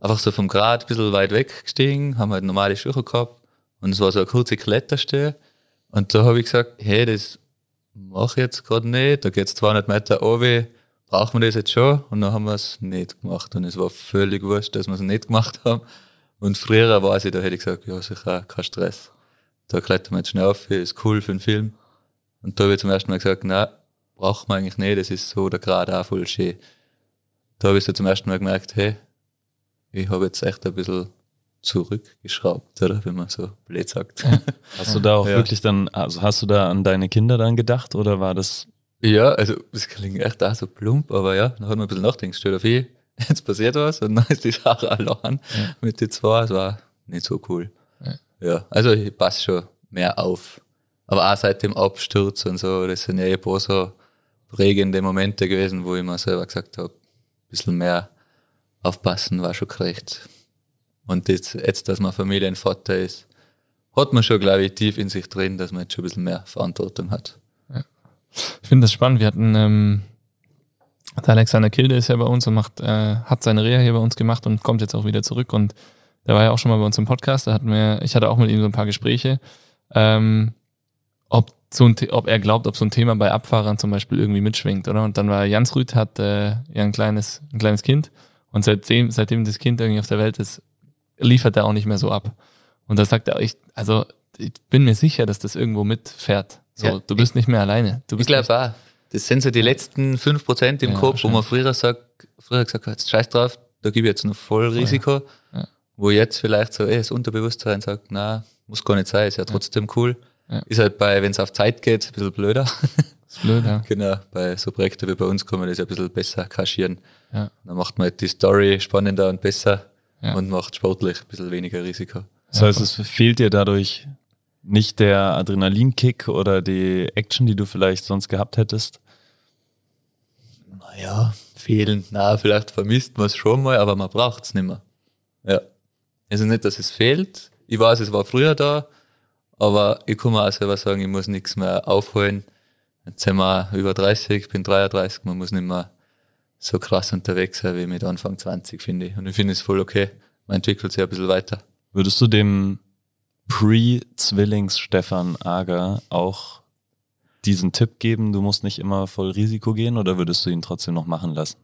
einfach so vom Grad ein bisschen weit weggestiegen, haben halt normale Schuhe gehabt und es war so eine kurze Kletterstelle. Und da habe ich gesagt, hey, das mache jetzt gerade nicht, da geht's 200 Meter runter, brauchen wir das jetzt schon? Und dann haben wir es nicht gemacht und es war völlig wurscht, dass wir es nicht gemacht haben. Und früher war ich, da hätte ich gesagt, ja, sicher, kein Stress. Da klettern wir jetzt schnell auf, ist cool für den Film. Und da habe ich zum ersten Mal gesagt, na, braucht man eigentlich nicht, das ist so der Grad auch voll schön. Da habe ich so zum ersten Mal gemerkt, hey, ich habe jetzt echt ein bisschen zurückgeschraubt, oder wenn man so blöd sagt. Hast du da auch Ja. wirklich dann, also hast du da an deine Kinder dann gedacht oder war das Ja, also das klingt echt auch so plump, aber ja, dann hat man ein bisschen nachdenken, stell dir vor, [laughs] jetzt passiert was und dann ist die Sache allein mit den zwei, das war nicht so cool. Ja. Ja, also ich passe schon mehr auf. Aber auch seit dem Absturz und so, das sind ja ein paar so prägende Momente gewesen, wo ich mir selber gesagt habe, ein bisschen mehr aufpassen war schon gerecht. Und jetzt, jetzt, dass man Familienvater ist, hat man schon, glaube ich, tief in sich drin, dass man jetzt schon ein bisschen mehr Verantwortung hat. Ich finde das spannend. Wir hatten, ähm, der Alexander Kilde ist ja bei uns und macht, äh, hat seine Reha hier bei uns gemacht und kommt jetzt auch wieder zurück. Und der war ja auch schon mal bei uns im Podcast. Da hatten wir, ich hatte auch mit ihm so ein paar Gespräche, ähm, ob so ein, ob er glaubt, ob so ein Thema bei Abfahrern zum Beispiel irgendwie mitschwingt, oder? Und dann war Jans Rüth hat äh, ja ein kleines, ein kleines Kind und seitdem, seitdem das Kind irgendwie auf der Welt ist, liefert er auch nicht mehr so ab. Und da sagt er, ich, also ich bin mir sicher, dass das irgendwo mitfährt. So, Ja, du bist nicht mehr alleine. Du Ich bist glaube auch. Das sind so die letzten 5% im Ja, Kopf, wo man früher sagt, früher gesagt hat, scheiß drauf, da gebe ich jetzt noch voll Risiko. Ja. Wo jetzt vielleicht so, ey, das Unterbewusstsein sagt, na, muss gar nicht sein, ist ja trotzdem cool. Ist halt bei, wenn es auf Zeit geht, ein bisschen blöder. [laughs] ist blöd, ja. genau, bei so Projekten wie bei uns kann man das ja ein bisschen besser kaschieren. Ja. Dann macht man halt die Story spannender und besser Ja. und macht sportlich ein bisschen weniger Risiko. Das heißt, es fehlt dir dadurch nicht der Adrenalinkick oder die Action, die du vielleicht sonst gehabt hättest? Naja, fehlen. Na, vielleicht vermisst man es schon mal, aber man braucht es nicht mehr. Ja. Also nicht, dass es fehlt. Ich weiß, es war früher da, aber ich kann mir auch selber sagen, ich muss nichts mehr aufholen. Jetzt sind wir über 30, ich bin 33, man muss nicht mehr so krass unterwegs sein wie mit Anfang 20, finde ich. Und ich finde es voll okay. Man entwickelt sich ein bisschen weiter. Würdest du dem Pre-Zwillings-Stefan Ager auch diesen Tipp geben, du musst nicht immer voll Risiko gehen oder würdest du ihn trotzdem noch machen lassen?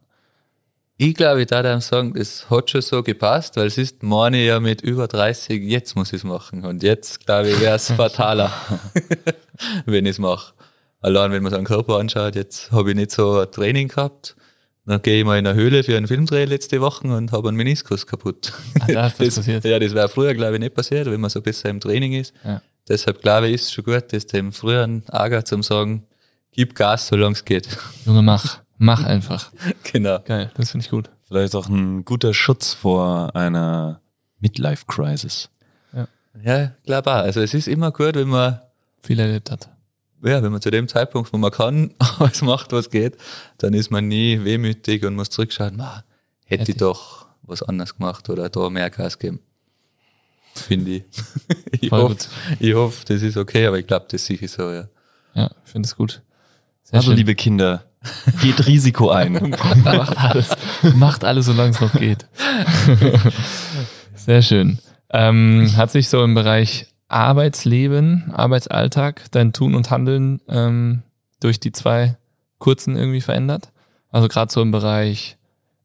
Ich glaube, ich darf einem sagen, das hat schon so gepasst, weil es ist meine ja mit über 30, jetzt muss ich es machen. Und jetzt, glaube ich, wäre es [laughs] fataler, wenn ich es mache. Allein, wenn man seinen Körper anschaut, jetzt habe ich nicht so ein Training gehabt. Dann gehe ich mal in eine Höhle für einen Filmdreh letzte Woche und habe einen Meniskus kaputt. Ah, da ist [laughs] das passiert. Ja, das wäre früher, glaube ich, nicht passiert, wenn man so besser im Training ist. Ja. Deshalb glaube ich, ist es schon gut, das dem früheren Ager zum sagen, gib Gas, solange es geht. Junge, mach. Mach einfach. [laughs] genau. Geil, das finde ich gut. Vielleicht auch ein guter Schutz vor einer Midlife-Crisis. Ja, glaube auch. Also es ist immer gut, wenn man Viel erlebt hat. Ja, wenn man zu dem Zeitpunkt, wo man kann, [laughs] alles macht, was geht, dann ist man nie wehmütig und muss zurückschauen, "Ma, hätte Hätte ich ich." doch was anderes gemacht oder da mehr Gas geben. Finde ich. [laughs] ich hoffe, ich hoffe, das ist okay, aber ich glaube, das ist sicher so, ja. Ja, ich finde es gut. Sehr Also, schön. liebe Kinder, [laughs] geht Risiko ein. macht alles, macht alles, solange es noch geht. Sehr schön. Ähm, hat sich so im Bereich Arbeitsleben, Arbeitsalltag, dein Tun und Handeln ähm, durch die zwei kurzen irgendwie verändert? Also gerade so im Bereich,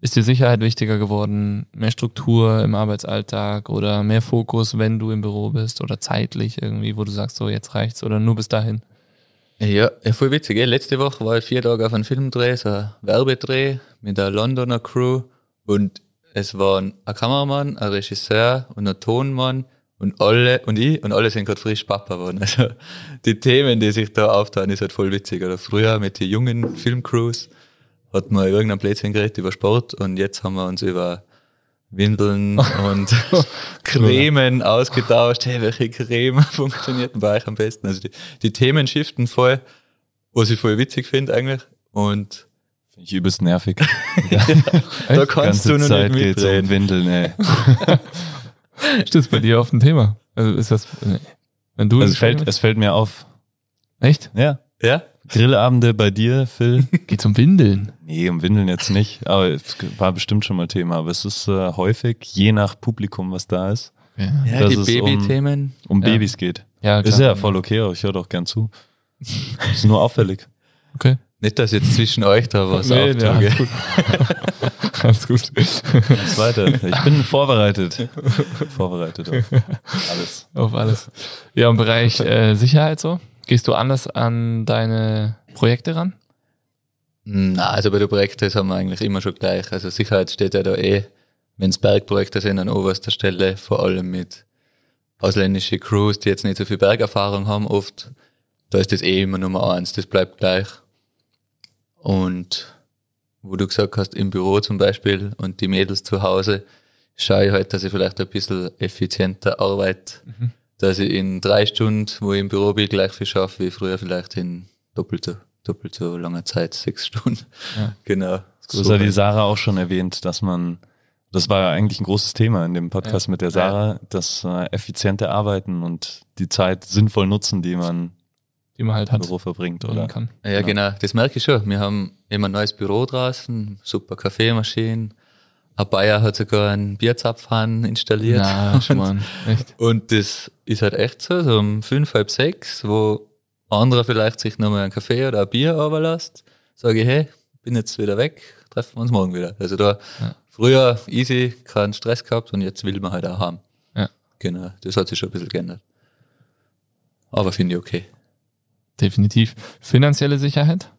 ist dir Sicherheit wichtiger geworden, mehr Struktur im Arbeitsalltag oder mehr Fokus, wenn du im Büro bist oder zeitlich irgendwie, wo du sagst, so jetzt reicht's oder nur bis dahin? Ja, voll witzig. Gell? Letzte Woche war ich vier Tage auf einem Filmdreh, so ein Werbedreh mit einer Londoner Crew und es waren ein Kameramann, ein Regisseur und ein Tonmann und alle und ich und alle sind gerade frisch Papa geworden. Also die Themen, die sich da auftauchen, ist halt voll witzig. Oder früher mit den jungen Filmcrews hat man irgendein Blödsinn geredet über Sport und jetzt haben wir uns über Windeln [laughs] und Cremen ausgetauscht. Hey, welche Creme [laughs] funktioniert bei euch am besten? Also die, die Themen shiften voll, was ich voll witzig finde eigentlich. Und Finde ich übelst nervig. [laughs] da kannst Ganze du noch Zeit nicht geht's um mitreden. Windeln, ey. [laughs] Ist das bei dir auf dem Thema? Also ist das, wenn du Also es fällt, es fällt mir auf. echt? Ja. Ja? Grillabende bei dir, Phil? [laughs] Geht's um Windeln? Nee, um Windeln jetzt nicht, aber es war bestimmt schon mal Thema. Aber es ist äh, häufig, je nach Publikum, was da ist, Ja, Ja, dass die es um- Babythemen. um Ja. Babys geht. ja Ist klar. ja voll okay, aber ich höre doch gern zu. [laughs] ist nur auffällig. Okay. Nicht, dass jetzt zwischen euch da was Nee, ja, auftrage. Alles gut. alles weiter. Ich bin vorbereitet. vorbereitet auf alles. Auf alles. Ja, im Bereich äh, Sicherheit so? Gehst du anders an deine Projekte ran? Na, also bei den Projekten haben wir eigentlich immer schon gleich. Also Sicherheit steht ja da eh, wenn es Bergprojekte sind, an oberster Stelle, vor allem mit ausländischen Crews, die jetzt nicht so viel Bergerfahrung haben oft. Da ist das eh immer Nummer eins, das bleibt gleich. Und wo du gesagt hast, im Büro zum Beispiel und die Mädels zu Hause, schaue ich halt, dass ich vielleicht ein bisschen effizienter arbeite, dass ich in drei Stunden, wo ich im Büro bin, gleich viel schaffe, wie früher vielleicht in doppelt so, doppelt so langer Zeit, sechs Stunden. Ja. [laughs] Genau. Das hat die Sarah auch schon erwähnt, dass man, das war ja eigentlich ein großes Thema in dem Podcast Ja. mit der Sarah, das äh, effiziente Arbeiten und die Zeit sinnvoll nutzen, die man Die man halt hat. Büro verbringt, oder? Kann. Ja, genau. Das merke ich schon. Wir haben immer ein neues Büro draußen, super Kaffeemaschine. Ein Bayer hat sogar einen Bierzapfhahn installiert. Na, [laughs] schon mal. Echt? Und das ist halt echt so, so um fünf, halb sechs, wo andere vielleicht sich nochmal einen Kaffee oder ein Bier überlässt, sage ich, hey, bin jetzt wieder weg, treffen wir uns morgen wieder. Also da Ja. früher easy, keinen Stress gehabt und jetzt will man halt auch haben. Ja. Genau, das hat sich schon ein bisschen geändert. Aber finde ich okay. Definitiv. Finanzielle Sicherheit?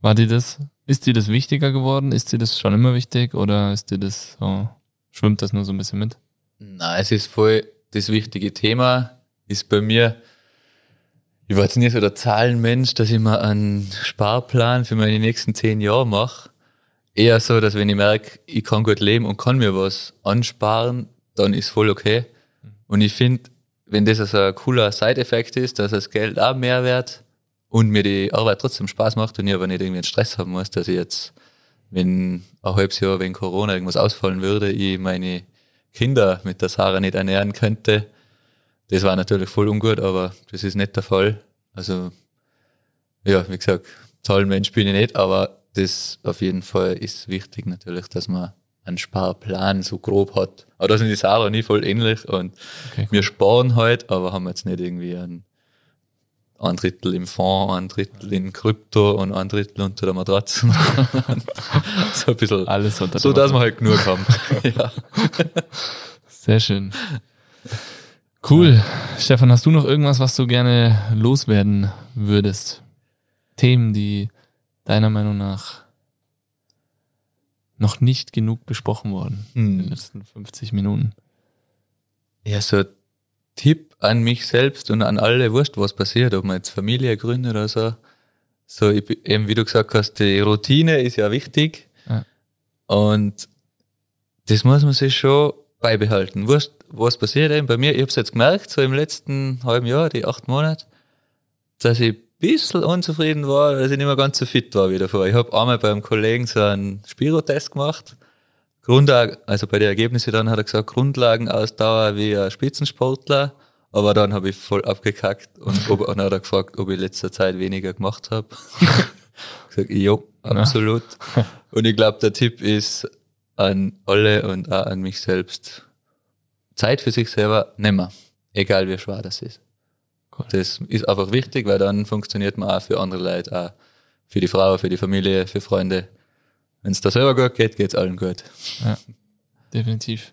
War dir das, ist dir das wichtiger geworden? Ist dir das schon immer wichtig oder ist dir das so, schwimmt das nur so ein bisschen mit? Na, es ist voll das wichtige Thema. Ist bei mir, ich war jetzt nie so der Zahlenmensch, dass ich mir einen Sparplan für meine nächsten zehn Jahre mache. Eher so, dass wenn ich merke, ich kann gut leben und kann mir was ansparen, dann ist voll okay. Und ich finde, wenn das also ein cooler Side-Effekt ist, dass das Geld auch mehr wert und mir die Arbeit trotzdem Spaß macht und ich aber nicht irgendwie einen Stress haben muss, dass ich jetzt, wenn ein halbes Jahr wegen Corona irgendwas ausfallen würde, ich meine Kinder mit der Sarah nicht ernähren könnte. Das war natürlich voll ungut, aber das ist nicht der Fall. Also, ja, wie gesagt, Zahlenmensch bin ich nicht, aber das auf jeden Fall ist wichtig natürlich, dass man einen Sparplan so grob hat. Aber da sind die Sarah nie voll ähnlich und Okay. wir sparen halt, aber haben jetzt nicht irgendwie ein, ein Drittel im Fonds, ein Drittel in Krypto und ein Drittel unter der Matratze. [laughs] so ein bisschen, Alles unter so dass wir halt genug haben. [laughs] ja. Sehr schön. Cool. Stefan, hast du noch irgendwas, was du gerne loswerden würdest? Themen, die deiner Meinung nach noch nicht genug besprochen wurden in den Hm. letzten 50 Minuten? Ja, so ein Tipp an mich selbst und an alle, wurscht, was passiert, ob man jetzt Familie gründet oder so. So, eben wie du gesagt hast, die Routine ist ja wichtig. Ja. Und das muss man sich schon beibehalten. Wurscht, was passiert eben bei mir. Ich habe es jetzt gemerkt, so im letzten halben Jahr, die acht Monate, dass ich bisschen unzufrieden war, dass ich nicht mehr ganz so fit war wie davor. Ich habe einmal beim Kollegen so einen Spiro-Test gemacht. Grundlagen, also bei den Ergebnissen dann hat er gesagt, Grundlagenausdauer wie ein Spitzensportler. Aber dann habe ich voll abgekackt und, ob, und hat er gefragt, ob ich in letzter Zeit weniger gemacht habe. gesagt, [laughs] jo, absolut. Und ich glaube, der Tipp ist an alle und auch an mich selbst. Zeit für sich selber nehmen. Egal wie schwer das ist. Cool. Das ist einfach wichtig, weil dann funktioniert man auch für andere Leute, auch für die Frau, für die Familie, für Freunde. Wenn es da selber gut geht, geht's allen gut. Definitiv.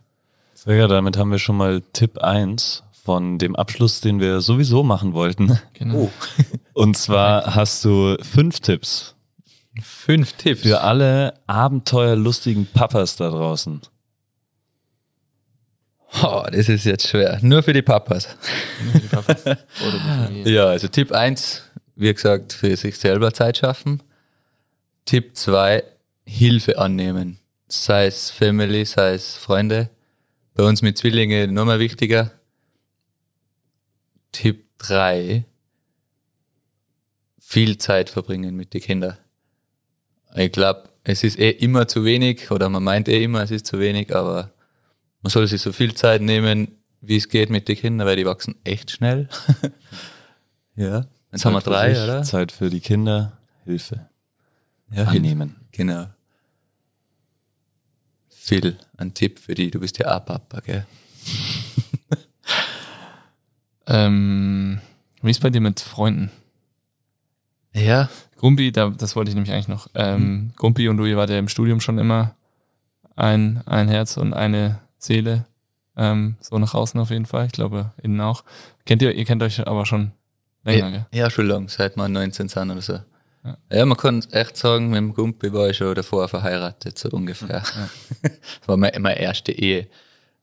Sehr gut, damit haben wir schon mal Tipp 1 von dem Abschluss, den wir sowieso machen wollten. Genau. [laughs] Und zwar hast du fünf Tipps Fünf Tipps. für alle abenteuerlustigen Papas da draußen. Oh, das ist jetzt schwer. Nur für die Papas. Die. [laughs] Ja, also Tipp eins, wie gesagt, für sich selber Zeit schaffen. Tipp zwei, Hilfe annehmen. Sei es Family, sei es Freunde. Bei uns mit Zwillingen noch mal wichtiger. Tipp drei, viel Zeit verbringen mit den Kindern. Ich glaube, es ist eh immer zu wenig oder man meint eh immer, es ist zu wenig, aber man soll sich so viel Zeit nehmen, wie es geht mit den Kindern, weil die wachsen echt schnell. [laughs] ja. Jetzt haben wir drei, sich, oder? Zeit für die Kinder, Hilfe Ja, annehmen. Genau. Phil, ein Tipp für die, du bist ja auch Papa, gell? [laughs] Ähm, wie ist bei dir mit Freunden? Ja. Gumpi, da, das wollte ich nämlich eigentlich noch. Ähm, Gumpi und du, ihr wart ja im Studium schon immer ein, ein Herz und eine Seele. Ähm, so nach außen auf jeden Fall. Ich glaube, innen auch. Kennt ihr, ihr kennt euch aber schon länger, gell? Ja, schon lang, seit wir 19 sind oder so. Ja. Ja, man kann echt sagen, mit dem Gumpi war ich schon davor verheiratet, so ungefähr. das [laughs] war meine, meine erste Ehe.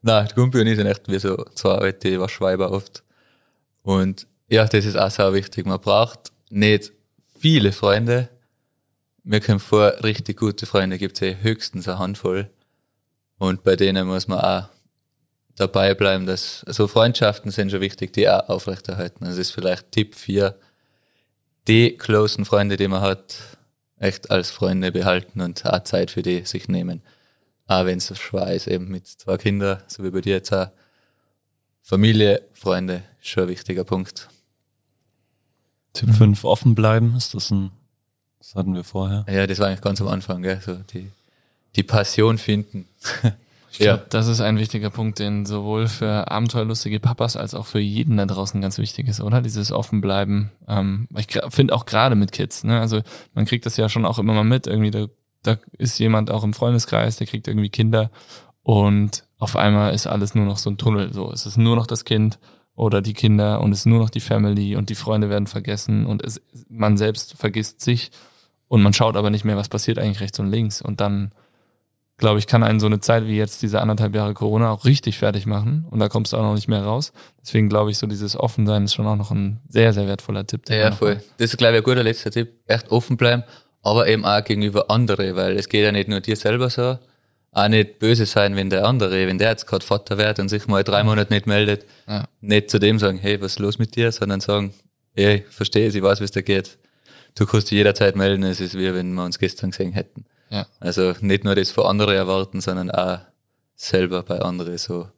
Nein, der Gumpi und ich sind echt wie so zwei alte Waschweiber oft. Und ja, das ist auch sehr wichtig. Man braucht nicht viele Freunde. Mir kommt vor, richtig gute Freunde gibt's ja höchstens eine Handvoll. Und bei denen muss man auch dabei bleiben, dass, also Freundschaften sind schon wichtig, die auch aufrechterhalten. Also das ist vielleicht Tipp 4, die closen Freunde, die man hat, echt als Freunde behalten und auch Zeit für die sich nehmen. Auch wenn es schwer ist, eben mit zwei Kindern, so wie bei dir jetzt auch. Familie, Freunde, schon ein wichtiger Punkt. Tipp 5, offen bleiben, ist das ein, das hatten wir vorher. Ja, das war eigentlich ganz am Anfang, gell? So die, die Passion finden. [laughs] Ich glaub, Das ist ein wichtiger Punkt, den sowohl für abenteuerlustige Papas als auch für jeden da draußen ganz wichtig ist, oder? Dieses Offenbleiben. Ähm, ich finde auch gerade mit Kids, ne? Also man kriegt das ja schon auch immer mal mit. Irgendwie, da, da ist jemand auch im Freundeskreis, der kriegt irgendwie Kinder und auf einmal ist alles nur noch so ein Tunnel. So, es ist nur noch das Kind oder die Kinder und es ist nur noch die Family und die Freunde werden vergessen und es, man selbst vergisst sich und man schaut aber nicht mehr, was passiert eigentlich rechts und links. Und dann glaube ich, kann einen so eine Zeit wie jetzt diese anderthalb Jahre Corona auch richtig fertig machen und da kommst du auch noch nicht mehr raus. Deswegen glaube ich, so dieses Offensein ist schon auch noch ein sehr, sehr wertvoller Tipp. Ja, voll. Das ist, glaube ich, ein guter letzter Tipp. Echt offen bleiben, aber eben auch gegenüber andere, weil es geht ja nicht nur dir selber so. Auch nicht böse sein, wenn der andere, wenn der jetzt gerade Vater wird und sich mal drei Monate nicht meldet, Ja. nicht zu dem sagen, hey, was ist los mit dir, sondern sagen, hey, verstehe ich weiß, wie es dir geht. Du kannst dich jederzeit melden, es ist wie wenn wir uns gestern gesehen hätten. Ja. Also nicht nur das von anderen erwarten, sondern auch selber bei anderen so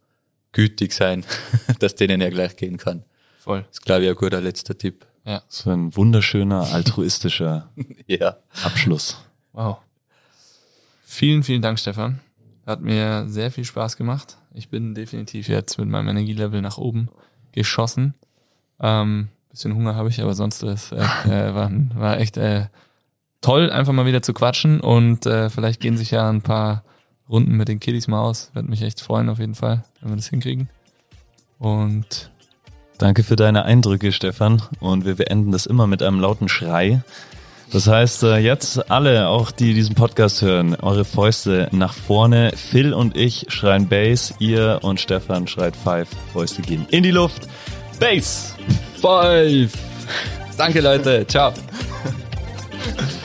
gütig sein, [laughs] dass denen ja gleich gehen kann. Voll. Das ist, glaube ich, ein guter letzter Tipp. Ja. So ein wunderschöner, altruistischer [laughs] Ja. Abschluss. Wow. Vielen, vielen Dank, Stefan. Hat mir sehr viel Spaß gemacht. Ich bin definitiv jetzt mit meinem Energielevel nach oben geschossen. Ähm, bisschen Hunger habe ich, aber sonst ist äh, war, war echt äh, toll, einfach mal wieder zu quatschen und äh, vielleicht gehen sich ja ein paar Runden mit den Kiddies mal aus. Würde mich echt freuen auf jeden Fall, wenn wir das hinkriegen. Und Danke für deine Eindrücke, Stefan. Und wir beenden das immer mit einem lauten Schrei. Das heißt, äh, jetzt alle, auch die diesen Podcast hören, eure Fäuste nach vorne. Phil und ich schreien Bass, ihr und Stefan schreit Five. Fäuste gehen in die Luft. Bass! Five! Danke, Leute. Ciao. [laughs]